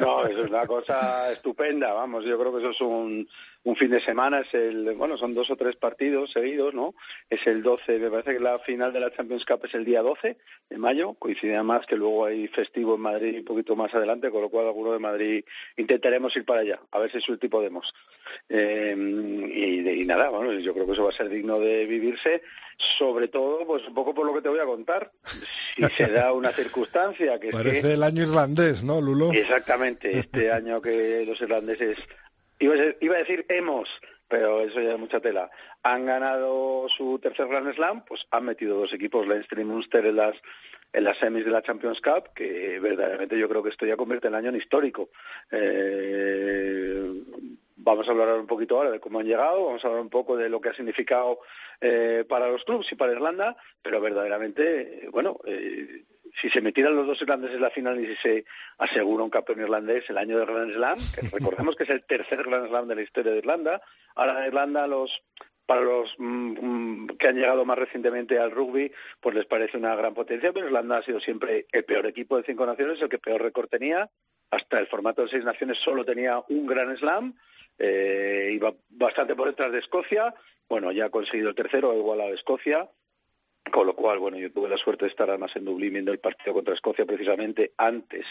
No, eso es una cosa estupenda, vamos, yo creo que eso es un, un fin de semana, es el, bueno, son dos o tres partidos seguidos, ¿no? Es el 12, me parece que la final de la Champions Cup es el día 12 de mayo, coincide además que luego hay festivo en Madrid un poquito más adelante, con lo cual alguno de Madrid intentaremos ir para allá, a ver si suerte y podemos. Eh, y, y nada, bueno, yo creo que eso va a ser digno de vivirse, sobre todo, pues un poco por lo que te voy a contar. Si se da una circunstancia que es que- Parece el año irlandés, ¿no, Lulo? Exactamente, este año que los irlandeses, iba a, decir hemos, pero eso ya es mucha tela, han ganado su tercer Grand Slam, pues han metido dos equipos, Leinster y Munster, en las, en las semis de la Champions Cup, que verdaderamente yo creo que esto ya convierte el año en histórico. Eh, vamos a hablar un poquito ahora de cómo han llegado, vamos a hablar un poco de lo que ha significado eh, para los clubes y para Irlanda, pero verdaderamente, eh, bueno, eh, si se metieran los dos irlandeses en la final y si se asegura un campeón irlandés el año del Grand Slam, que recordemos que es el tercer Grand Slam de la historia de Irlanda, ahora Irlanda los para los mm, mm, que han llegado más recientemente al rugby, pues les parece una gran potencia, pero Irlanda ha sido siempre el peor equipo de cinco naciones, el que peor récord tenía, hasta el formato de seis naciones solo tenía un Grand Slam, eh, iba bastante por detrás de Escocia, bueno, ya ha conseguido el tercero, ha igualado a Escocia, con lo cual, bueno, yo tuve la suerte de estar además en Dublín viendo el partido contra Escocia precisamente antes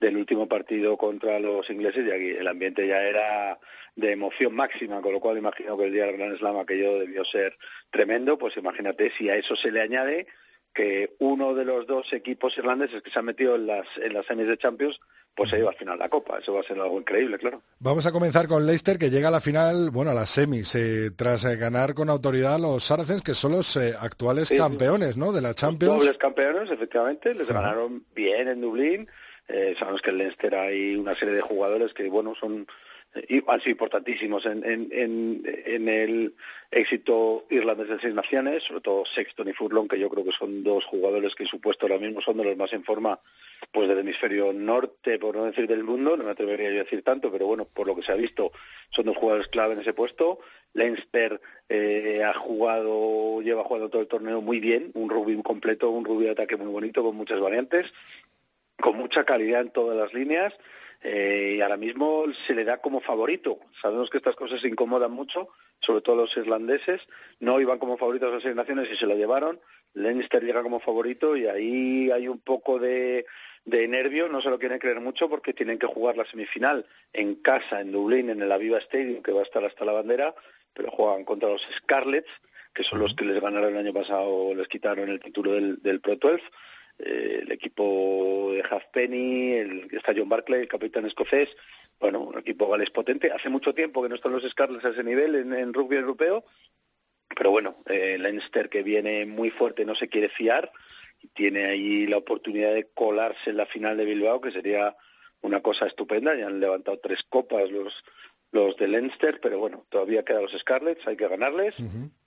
del último partido contra los ingleses y aquí el ambiente ya era de emoción máxima, con lo cual imagino que el día del Gran Slam aquello debió ser tremendo, pues imagínate si a eso se le añade que uno de los dos equipos irlandeses que se han metido en las, en las semis de Champions pues se lleva al final la Copa. Eso va a ser algo increíble, claro. Vamos a comenzar con Leicester, que llega a la final, bueno, a las semis, eh, tras eh, ganar con autoridad a los Saracens, que son los eh, actuales Sí, campeones, ¿no?, de la Champions. Dobles campeones, efectivamente, les ganaron bien en Dublín. Eh, sabemos que en Leinster hay una serie de jugadores que, bueno, son han sido importantísimos en, en, en, el éxito irlandés de seis naciones, sobre todo Sexton y Furlong, que yo creo que son dos jugadores que supuesto ahora mismo son de los más en forma pues del hemisferio norte, por no decir del mundo, no me atrevería a decir tanto, pero bueno, por lo que se ha visto, son dos jugadores clave en ese puesto. Leinster eh, ha jugado, lleva jugando todo el torneo muy bien, un rugby completo, un rugby de ataque muy bonito, con muchas variantes, con mucha calidad en todas las líneas, eh, y ahora mismo se le da como favorito. Sabemos que estas cosas incomodan mucho, sobre todo los irlandeses, no iban como favoritos a las seis naciones y se lo llevaron. Leinster llega como favorito y ahí hay un poco de, de nervio, no se lo quieren creer mucho porque tienen que jugar la semifinal en casa, en Dublín, en el Aviva Stadium, que va a estar hasta la bandera, pero juegan contra los Scarlets, que son los que les ganaron el año pasado, les quitaron el título del, del Pro 12. Eh, el equipo de Halfpenny, el, está John Barclay, el capitán escocés, bueno, un equipo galés potente. Hace mucho tiempo que no están los Scarlets a ese nivel en, en rugby europeo, pero bueno, eh, Leinster que viene muy fuerte no se quiere fiar y tiene ahí la oportunidad de colarse en la final de Bilbao, que sería una cosa estupenda. Ya han levantado tres copas los, los de Leinster, pero bueno, todavía quedan los Scarlets, hay que ganarles.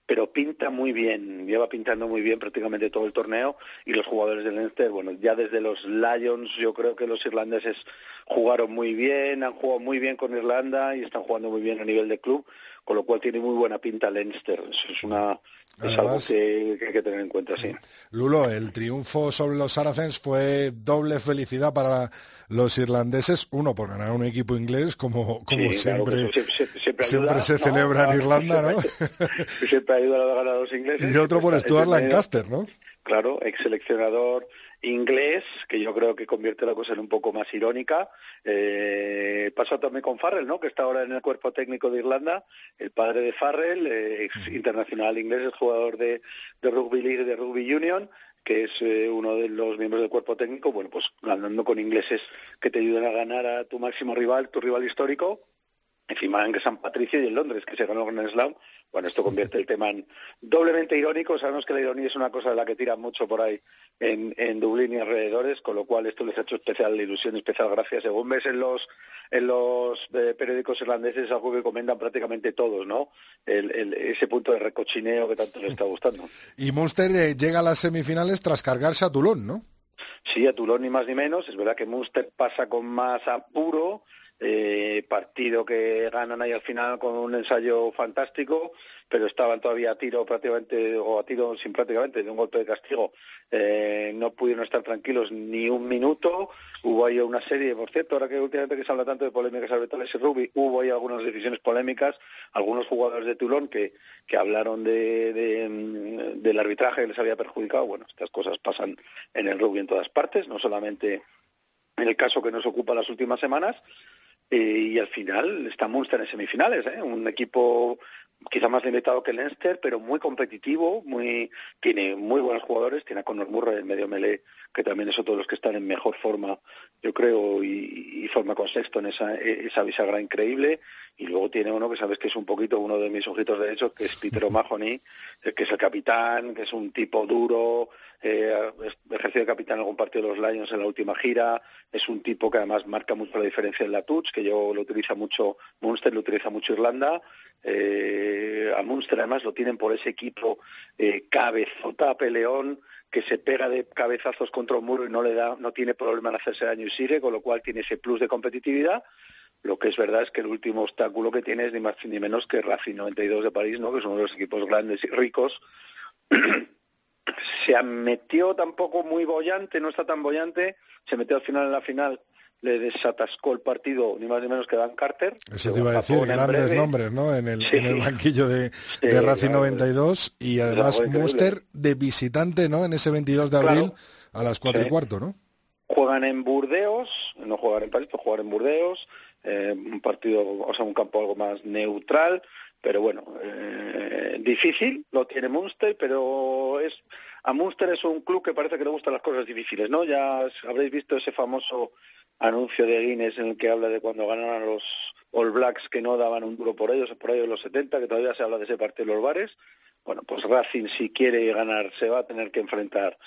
Pero pinta muy bien, lleva pintando muy bien prácticamente todo el torneo y los jugadores de Leinster, bueno, ya desde los Lions yo creo que los irlandeses jugaron muy bien, han jugado muy bien con Irlanda y están jugando muy bien a nivel de club, con lo cual tiene muy buena pinta Leinster. Eso es una es algo que, que hay que tener en cuenta, sí. Lulo, el triunfo sobre los Saracens fue doble felicidad para los irlandeses, uno por ganar un equipo inglés, como, como Sí, claro que siempre, siempre, siempre siempre ayuda, se ¿no? celebra en Irlanda, ¿no? siempre- ayuda a ganar a los ingleses. y otro por Stuart Lancaster, ¿no? Claro, ex seleccionador inglés, que yo creo que convierte la cosa en un poco más irónica. Eh, pasa también con Farrell, ¿no? Que está ahora en el cuerpo técnico de Irlanda, el padre de Farrell, eh, ex internacional inglés, es jugador de, de rugby league de rugby union que es eh, uno de los miembros del cuerpo técnico, bueno, pues ganando con ingleses que te ayudan a ganar a tu máximo rival, tu rival histórico, encima en San Patricio y en Londres, que se ganó con el Slam. Bueno, esto convierte el tema en doblemente irónico. Sabemos que la ironía es una cosa de la que tiran mucho por ahí en, en Dublín y alrededores, con lo cual esto les ha hecho especial ilusión, especial gracia. Según ves en los en los eh, periódicos irlandeses, es algo que comentan prácticamente todos, ¿no? El- el- ese punto de recochineo que tanto les está gustando. Y Munster eh, llega a las semifinales tras cargarse a Toulon, ¿no? Sí, a Toulon ni más ni menos. Es verdad que Munster pasa con más apuro. Eh, partido que ganan ahí al final con un ensayo fantástico, pero estaban todavía a tiro prácticamente, o a tiro sin prácticamente, de un golpe de castigo. Eh, no pudieron estar tranquilos ni un minuto. Hubo ahí una serie, por cierto, ahora que últimamente que se habla tanto de polémicas arbitrales y rugby, hubo ahí algunas decisiones polémicas, algunos jugadores de Toulon que, que hablaron de, mm, del arbitraje que les había perjudicado. Bueno, estas cosas pasan en el rugby en todas partes, no solamente en el caso que nos ocupa las últimas semanas. Eh, y al final Munster en semifinales, ¿eh? un equipo quizá más limitado que el Leinster, pero muy competitivo, muy tiene muy buenos jugadores, tiene a Conor Murray, el medio melee, que también es otro de los que están en mejor forma, yo creo, y, y forma con Sexton esa, esa bisagra increíble, y luego tiene uno que sabes que es un poquito uno de mis ojitos derechos, que es Peter O'Mahony, eh, que es el capitán, que es un tipo duro, eh, ejerció de capitán en algún partido de los Lions en la última gira, es un tipo que además marca mucho la diferencia en la touch, que yo lo utiliza mucho, Munster lo utiliza mucho Irlanda, eh, a Munster además lo tienen por ese equipo eh, cabezota peleón que se pega de cabezazos contra un muro y no le da, no tiene problema en hacerse daño y sigue, con lo cual tiene ese plus de competitividad. Lo que es verdad es que el último obstáculo que tiene es ni más ni menos que Racing 92 de París, ¿no? que es uno de los equipos grandes y ricos. se metió tampoco muy bollante, no está tan bollante, se metió al final en la final, le desatascó el partido ni más ni menos que Dan Carter. Eso te iba a decir, grandes nombres, ¿no? En el, Sí. en el banquillo de, Sí, de Racing claro, 92 y además. Munster de visitante, ¿no? En ese 22 de Claro. abril a las 4 y cuarto, ¿no? Juegan en Burdeos, no juegan en París, pero juegan en Burdeos, eh, un partido, o sea, un campo algo más neutral, pero bueno, eh, difícil, lo tiene Munster, pero es a Munster es un club que parece que le gustan las cosas difíciles, ¿no? Ya habréis visto ese famoso anuncio de Guinness en el que habla de cuando ganaron a los All Blacks que no daban un duro por ellos, por ellos los 70, que todavía se habla de ese partido de los bares. Bueno, pues Racing si quiere ganar se va a tener que enfrentar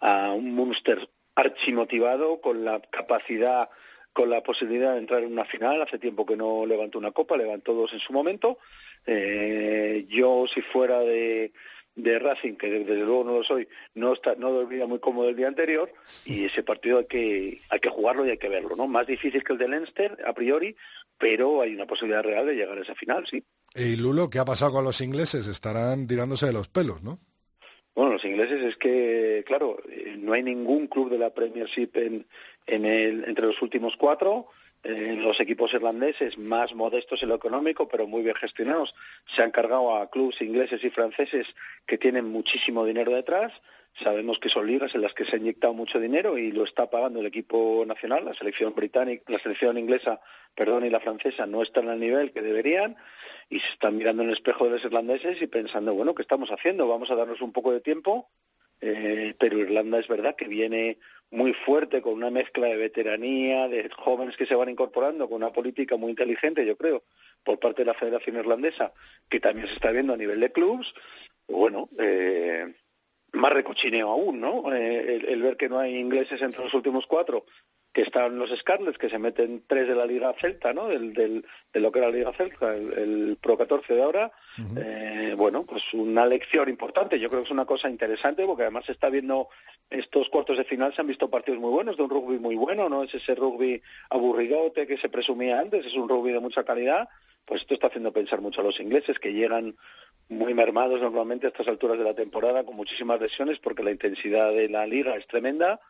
a un Munster archimotivado con la capacidad con la posibilidad de entrar en una final. Hace tiempo que no levantó una copa, levantó dos en su momento. Eh, yo, si fuera de, de Racing, que desde luego no lo soy, no está, no dormía muy cómodo el día anterior y ese partido hay que, hay que jugarlo y hay que verlo, ¿no? Más difícil que el de Leinster, a priori, pero hay una posibilidad real de llegar a esa final, sí. Y Lulo, ¿qué ha pasado con los ingleses? Estarán tirándose de los pelos, ¿no? Bueno, los ingleses es que, claro, eh, no hay ningún club de la Premiership en, en el, entre los últimos cuatro. Eh, los equipos irlandeses más modestos en lo económico, pero muy bien gestionados, se han cargado a clubes ingleses y franceses que tienen muchísimo dinero detrás. Sabemos que son ligas en las que se ha inyectado mucho dinero y lo está pagando el equipo nacional. La selección británica, la selección inglesa, perdón, y la francesa no están al nivel que deberían y se están mirando en el espejo de los irlandeses y pensando, bueno, ¿qué estamos haciendo? Vamos a darnos un poco de tiempo. Eh, pero Irlanda es verdad que viene muy fuerte con una mezcla de veteranía, de jóvenes que se van incorporando, con una política muy inteligente, yo creo, por parte de la Federación Irlandesa, que también se está viendo a nivel de clubs. Bueno, eh, más recochineo aún, ¿no? Eh, el, el ver que no hay ingleses entre los últimos cuatro, que están los Scarlets, que se meten tres de la Liga Celta, ¿no? Del, del, de lo que era la Liga Celta, el, el Pro 14 de ahora. eh, bueno, pues una lección importante. Yo creo que es una cosa interesante porque además se está viendo estos cuartos de final, se han visto partidos muy buenos, de un rugby muy bueno, no es ese rugby aburridote que se presumía antes, es un rugby de mucha calidad. Pues esto está haciendo pensar mucho a los ingleses que llegan muy mermados normalmente a estas alturas de la temporada con muchísimas lesiones porque la intensidad de la liga es tremenda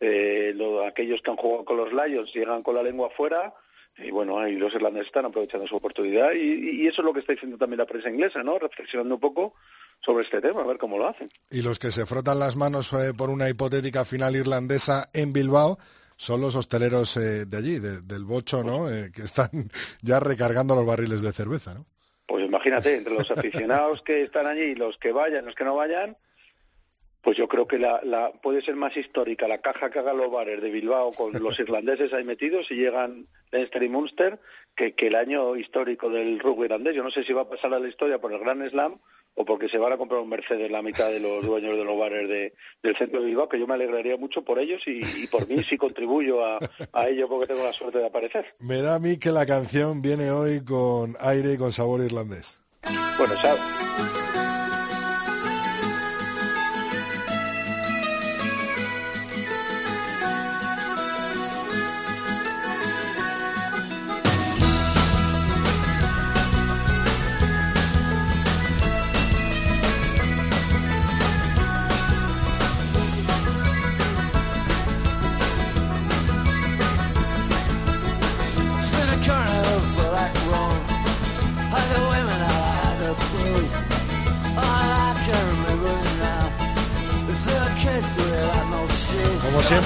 eh, lo- aquellos que han jugado con los Lions llegan con la lengua afuera y bueno, ahí los irlandeses están aprovechando su oportunidad y, y eso es lo que está diciendo también la prensa inglesa, ¿no? Reflexionando un poco sobre este tema, a ver cómo lo hacen. Y los que se frotan las manos eh, por una hipotética final irlandesa en Bilbao son los hosteleros eh, de allí, de- del Bocho, ¿no? Eh, que están ya recargando los barriles de cerveza, ¿no? Pues imagínate, entre los aficionados que están allí y los que vayan, los que no vayan, pues yo creo que la, la puede ser más histórica la caja que hagan los bares de Bilbao con los irlandeses ahí metidos y llegan Leinster y Munster que, que el año histórico del rugby irlandés. Yo no sé si va a pasar a la historia por el Gran Slam o porque se van a comprar un Mercedes la mitad de los dueños de los bares de, del centro de Bilbao, que yo me alegraría mucho por ellos y, y por mí si contribuyo a, a ello porque tengo la suerte de aparecer. Me da a mí que la canción viene hoy con aire y con sabor irlandés. Bueno, ¿sabes?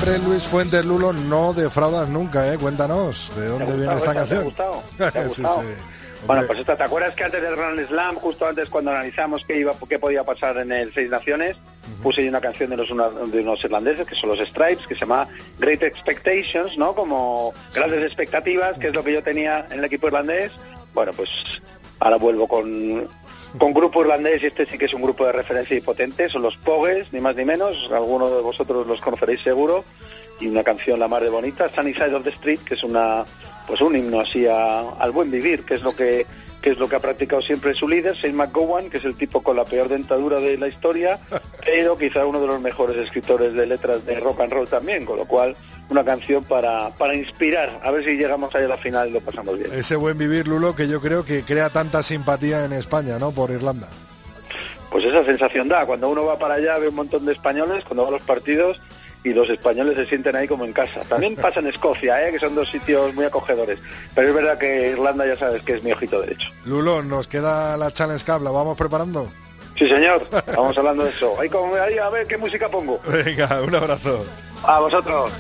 Siempre, Luis Fuentes Lulo, no defraudas nunca, ¿eh? Cuéntanos, ¿de dónde ¿Te ha viene esta canción? gustado? ¿Te ha Sí, gustado? sí. Bueno, Hombre, pues esta, ¿te acuerdas que antes del Grand Slam, justo antes cuando analizamos qué iba, qué podía pasar en el Seis Naciones, puse yo una canción de, los, una- de unos irlandeses, que son los Stripes, que se llama Great Expectations, ¿no? Como grandes expectativas, que es lo que yo tenía en el equipo irlandés. Bueno, pues ahora vuelvo con, con grupo irlandés y este sí que es un grupo de referencia y potente, son los Pogues, ni más ni menos, algunos de vosotros los conoceréis seguro, y una canción la más de bonita, Sunny Side of the Street, que es una pues un himno así al buen vivir, que es lo que que es lo que ha practicado siempre su líder, Shane McGowan, que es el tipo con la peor dentadura de la historia, pero quizá uno de los mejores escritores de letras de rock and roll también, con lo cual una canción para, para inspirar, a ver si llegamos ahí a la final y lo pasamos bien. ese buen vivir, Lulo, que yo creo que crea tanta simpatía en España, ¿no? Por Irlanda. Pues esa sensación da, cuando uno va para allá ve un montón de españoles, cuando va a los partidos y los españoles se sienten ahí como en casa. También pasa en Escocia, ¿eh? que son dos sitios muy acogedores, pero es verdad que Irlanda ya sabes que es mi ojito derecho. Lulo, nos queda la Challenge Cup, ¿la vamos preparando? Sí, señor, vamos hablando de eso. Ahí, como, ahí a ver qué música pongo. Venga, un abrazo. A vosotros.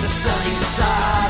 The sunny side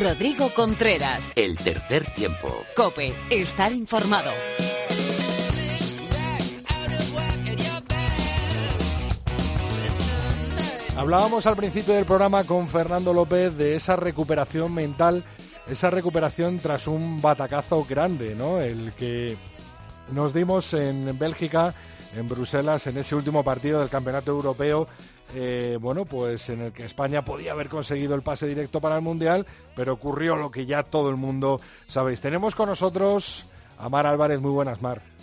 Rodrigo Contreras. El tercer tiempo. Cope, estar informado. Hablábamos al principio del programa con Fernando López de esa recuperación mental, esa recuperación tras un batacazo grande, ¿no? El que nos dimos en Bélgica, en Bruselas, en ese último partido del Campeonato Europeo, eh, bueno, pues en el que España podía haber conseguido el pase directo para el Mundial, pero ocurrió lo que ya todo el mundo sabéis. Tenemos con nosotros a Mar Álvarez, muy buenas, Mar.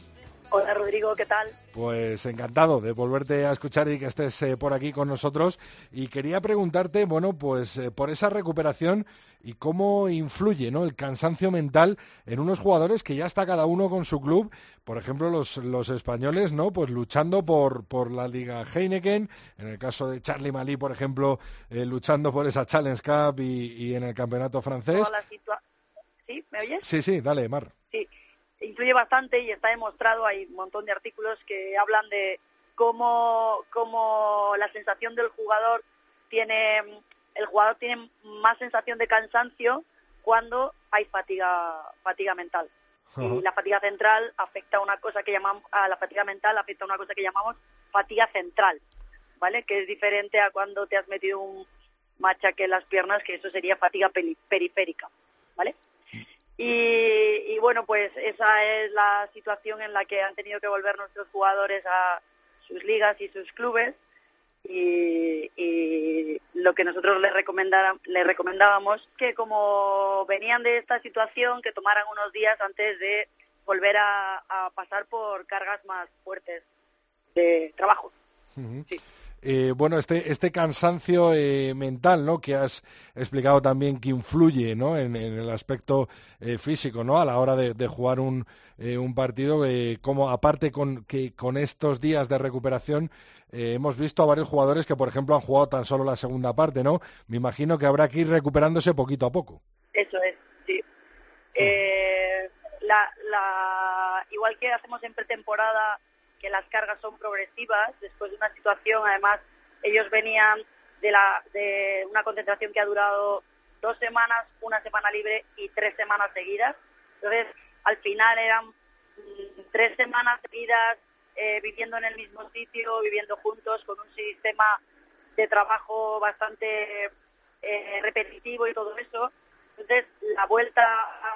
Hola Rodrigo, ¿qué tal? Pues encantado de volverte a escuchar y que estés eh, por aquí con nosotros. Y quería preguntarte, bueno, pues eh, por esa recuperación y cómo influye ¿no? el cansancio mental en unos jugadores que ya está cada uno con su club. Por ejemplo, los, los españoles, ¿no? Pues luchando por, por la Liga Heineken. En el caso de Charlie Malí, por ejemplo, eh, luchando por esa Challenge Cup y, y en el campeonato francés. Toda la situa- ¿Sí? ¿Me oyes? Sí, sí, dale, Mar. Sí, influye bastante y está demostrado, hay un montón de artículos que hablan de cómo, cómo la sensación del jugador tiene, el jugador tiene más sensación de cansancio cuando hay fatiga, fatiga mental. Y la fatiga central afecta a una cosa que llamamos, a la fatiga mental afecta a una cosa que llamamos fatiga central, ¿vale? Que es diferente a cuando te has metido un machaque en las piernas, que eso sería fatiga periférica, ¿vale? Y, y bueno, pues esa es la situación en la que han tenido que volver nuestros jugadores a sus ligas y sus clubes. Y, y lo que nosotros les, les recomendábamos que como venían de esta situación, que tomaran unos días antes de volver a, a pasar por cargas más fuertes de trabajo. Eh, bueno, este, este cansancio eh, mental, ¿no? Que has explicado también que influye, ¿no? En, en el aspecto eh, físico, ¿no? A la hora de, de jugar un, eh, un partido, como aparte con que con estos días de recuperación hemos visto a varios jugadores que, por ejemplo, han jugado tan solo la segunda parte, ¿no? Me imagino que habrá que ir recuperándose poquito a poco. Eso es, sí. Eh, la, la, igual que hacemos en pretemporada, que las cargas son progresivas, después de una situación, además, ellos venían de, la, de una concentración que ha durado dos semanas, una semana libre y tres semanas seguidas. Entonces, al final eran mm, tres semanas seguidas eh, viviendo en el mismo sitio, viviendo juntos, con un sistema de trabajo bastante eh, repetitivo y todo eso. Entonces, la vuelta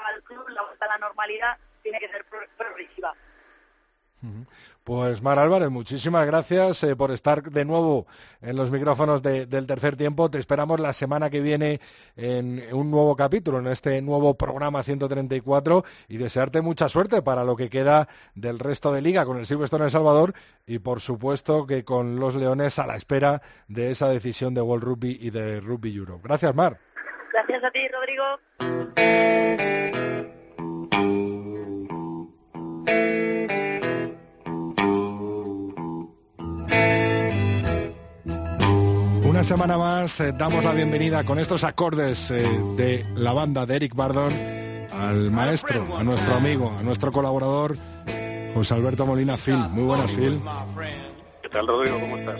al club, la vuelta a la normalidad, tiene que ser pro- progresiva. Pues Mar Álvarez, muchísimas gracias eh, por estar de nuevo en los micrófonos de- del tercer tiempo. Te esperamos la semana que viene en un nuevo capítulo, en este nuevo programa 134 y desearte mucha suerte para lo que queda del resto de liga con el Silverstone El Salvador y por supuesto que con los Leones a la espera de esa decisión de World Rugby y de Rugby Europe. Gracias, Mar. Gracias a ti, Rodrigo. Una semana más eh, damos la bienvenida con estos acordes eh, de la banda de Eric Bardon al maestro, a nuestro amigo, a nuestro colaborador José Alberto Molina Phil. Muy buenas, Phil. ¿Qué tal, Rodrigo? ¿Cómo estás?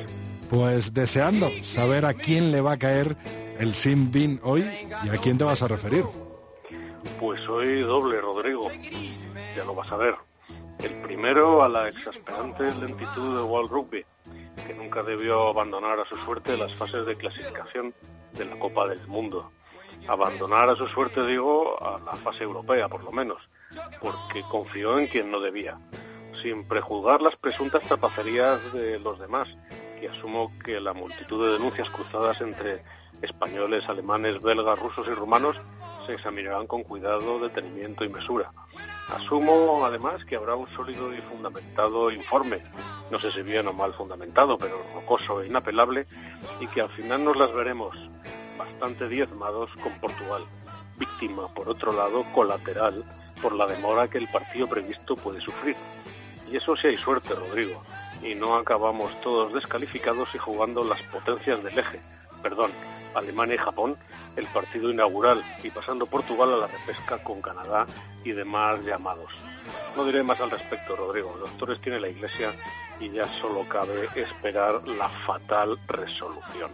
Pues deseando saber a quién le va a caer el Sin Bin hoy y a quién te vas a referir. Pues soy doble, Rodrigo. Ya lo vas a ver. El primero a la exasperante lentitud de World Rugby, que nunca debió abandonar a su suerte las fases de clasificación de la Copa del Mundo. Abandonar a su suerte, digo, a la fase europea, por lo menos, porque confió en quien no debía, sin prejuzgar las presuntas tapacerías de los demás, que asumo que la multitud de denuncias cruzadas entre españoles, alemanes, belgas, rusos y rumanos se examinarán con cuidado, detenimiento y mesura. Asumo además que habrá un sólido y fundamentado informe, no sé si bien o mal fundamentado, pero rocoso e inapelable, y que al final nos las veremos. Bastante diezmados con Portugal, víctima, por otro lado, colateral por la demora que el partido previsto puede sufrir. Y eso sí hay suerte, Rodrigo, y no acabamos todos descalificados y jugando las potencias del eje, perdón, Alemania y Japón, el partido inaugural y pasando Portugal a la repesca con Canadá y demás llamados. No diré más al respecto, Rodrigo. Los doctores tiene la Iglesia y ya solo cabe esperar la fatal resolución.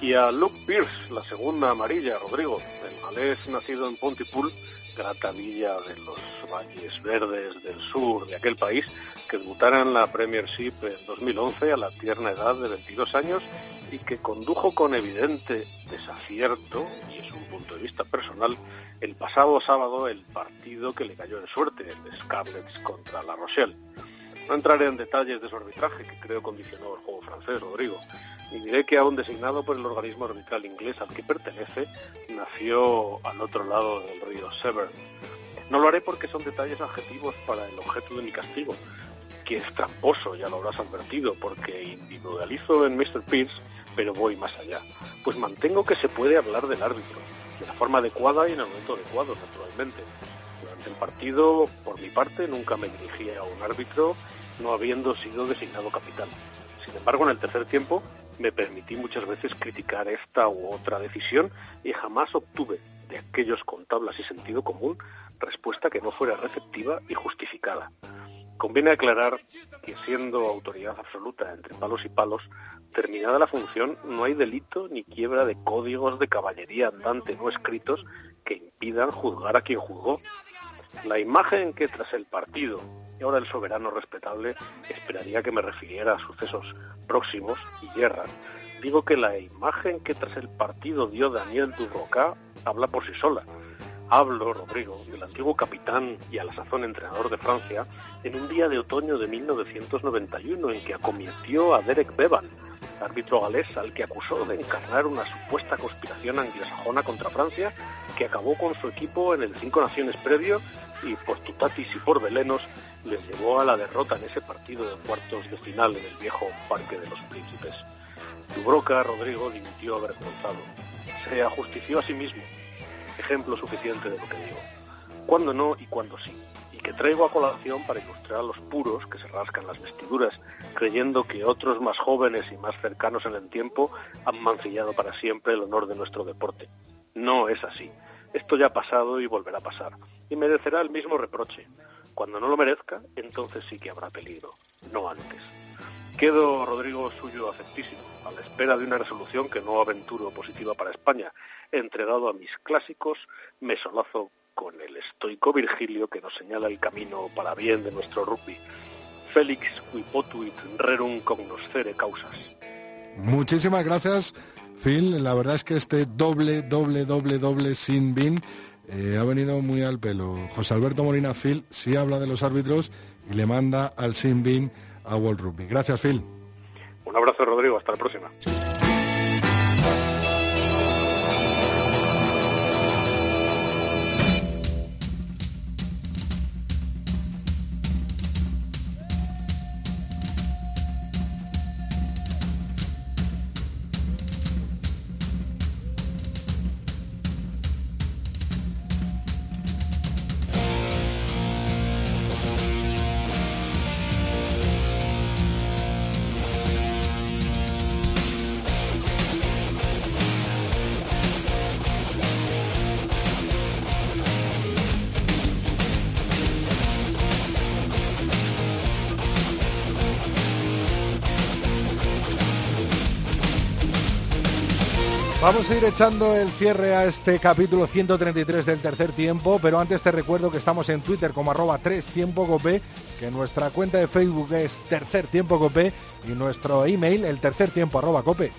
Y a Luke Pierce, la segunda amarilla, Rodrigo, el galés nacido en Pontypool, grata villa de los valles verdes del sur de aquel país, que debutara en la Premiership en 2011 a la tierna edad de 22 años y que condujo con evidente desacierto, y es un punto de vista personal, el pasado sábado el partido que le cayó en suerte, el Scarlets contra La Rochelle. No entraré en detalles de su arbitraje, que creo condicionó el juego francés, Rodrigo, ni diré que aún designado por el organismo arbitral inglés al que pertenece, nació al otro lado del río Severn. No lo haré porque son detalles adjetivos para el objeto de mi castigo, que es tramposo, ya lo habrás advertido, porque individualizo en Mr. Pierce, pero voy más allá. Pues mantengo que se puede hablar del árbitro, de la forma adecuada y en el momento adecuado, naturalmente. Durante el partido, por mi parte, nunca me dirigí a un árbitro, no habiendo sido designado capitán. Sin embargo, en el tercer tiempo me permití muchas veces criticar esta u otra decisión y jamás obtuve de aquellos con tablas y sentido común respuesta que no fuera receptiva y justificada. Conviene aclarar que siendo autoridad absoluta entre palos y palos, terminada la función, no hay delito ni quiebra de códigos de caballería andante no escritos que impidan juzgar a quien juzgó. La imagen que tras el partido y ahora el soberano respetable esperaría que me refiriera a sucesos próximos y guerras. Digo que la imagen que tras el partido dio Daniel Durroca habla por sí sola. Hablo, Rodrigo, del antiguo capitán y a la sazón entrenador de Francia en un día de otoño de 1991 en que acometió a Derek Bevan, árbitro galés al que acusó de encarnar una supuesta conspiración anglosajona contra Francia que acabó con su equipo en el Cinco Naciones previo y por tutatis y por velenos les llevó a la derrota en ese partido de cuartos de final en el viejo Parque de los Príncipes. Dubroca, Rodrigo, dimitió avergonzado. Se ajustició a sí mismo. Ejemplo suficiente de lo que digo. Cuándo no y cuándo sí. Y que traigo a colación para ilustrar a los puros que se rascan las vestiduras, creyendo que otros más jóvenes y más cercanos en el tiempo han mancillado para siempre el honor de nuestro deporte. No es así. Esto ya ha pasado y volverá a pasar. Y merecerá el mismo reproche. Cuando no lo merezca, entonces sí que habrá peligro, no antes. Quedo, Rodrigo, suyo afectísimo, a la espera de una resolución que no aventuro positiva para España. Entregado a mis clásicos, me solazo con el estoico Virgilio que nos señala el camino para bien de nuestro rugby. Félix qui potuit rerum cognoscere causas. Muchísimas gracias, Phil. La verdad es que este doble, doble, doble, doble sin bin eh, ha venido muy al pelo. José Alberto Molina Phil sí habla de los árbitros y le manda al sin a World Rugby. Gracias, Phil. Un abrazo, Rodrigo. Hasta la próxima. Vamos a ir echando el cierre a este capítulo 133 del tercer tiempo, pero antes te recuerdo que estamos en Twitter como arroba 3 tiempo cope, que nuestra cuenta de Facebook es tercer tiempo cope y nuestro email el tercer tiempo arroba cope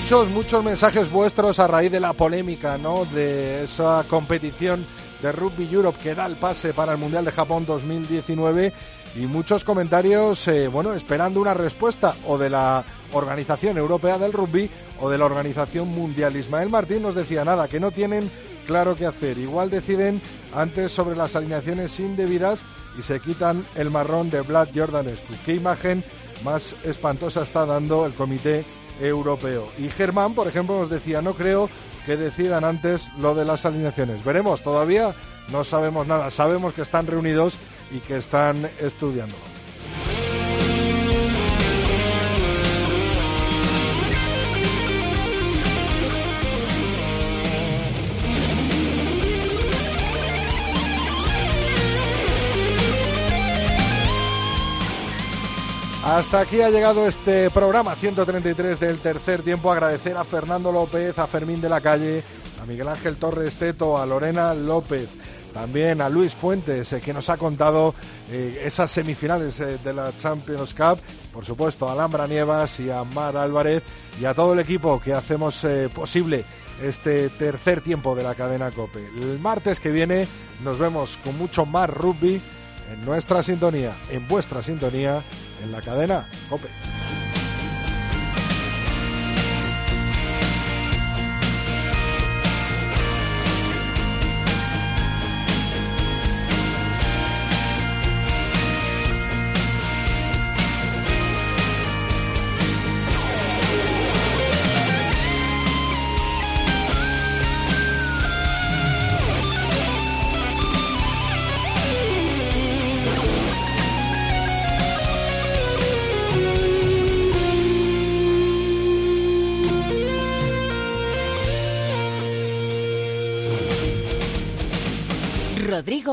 Muchos, muchos mensajes vuestros a raíz de la polémica, ¿no? De esa competición de Rugby Europe que da el pase para el Mundial de Japón 2019 y muchos comentarios, eh, bueno, esperando una respuesta o de la Organización Europea del Rugby o de la Organización Mundial. Ismael Martín nos decía nada, que no tienen claro qué hacer. Igual deciden antes sobre las alineaciones indebidas y se quitan el marrón de Vlad Jordanescu. ¿Qué imagen más espantosa está dando el comité europeo? Y Germán, por ejemplo, nos decía, no creo que decidan antes lo de las alineaciones. Veremos, todavía no sabemos nada. Sabemos que están reunidos y que están estudiando. Hasta aquí ha llegado este programa 133 del tercer tiempo. Agradecer a Fernando López, a Fermín de la Calle, a Miguel Ángel Torres Teto, a Lorena López, también a Luis Fuentes, eh, que nos ha contado eh, esas semifinales eh, de la Champions Cup. Por supuesto, a Alhambra Nievas y a Mar Álvarez y a todo el equipo que hacemos posible este tercer tiempo de la cadena Cope. El martes que viene nos vemos con mucho más rugby en nuestra sintonía, en vuestra sintonía, en la cadena Cope.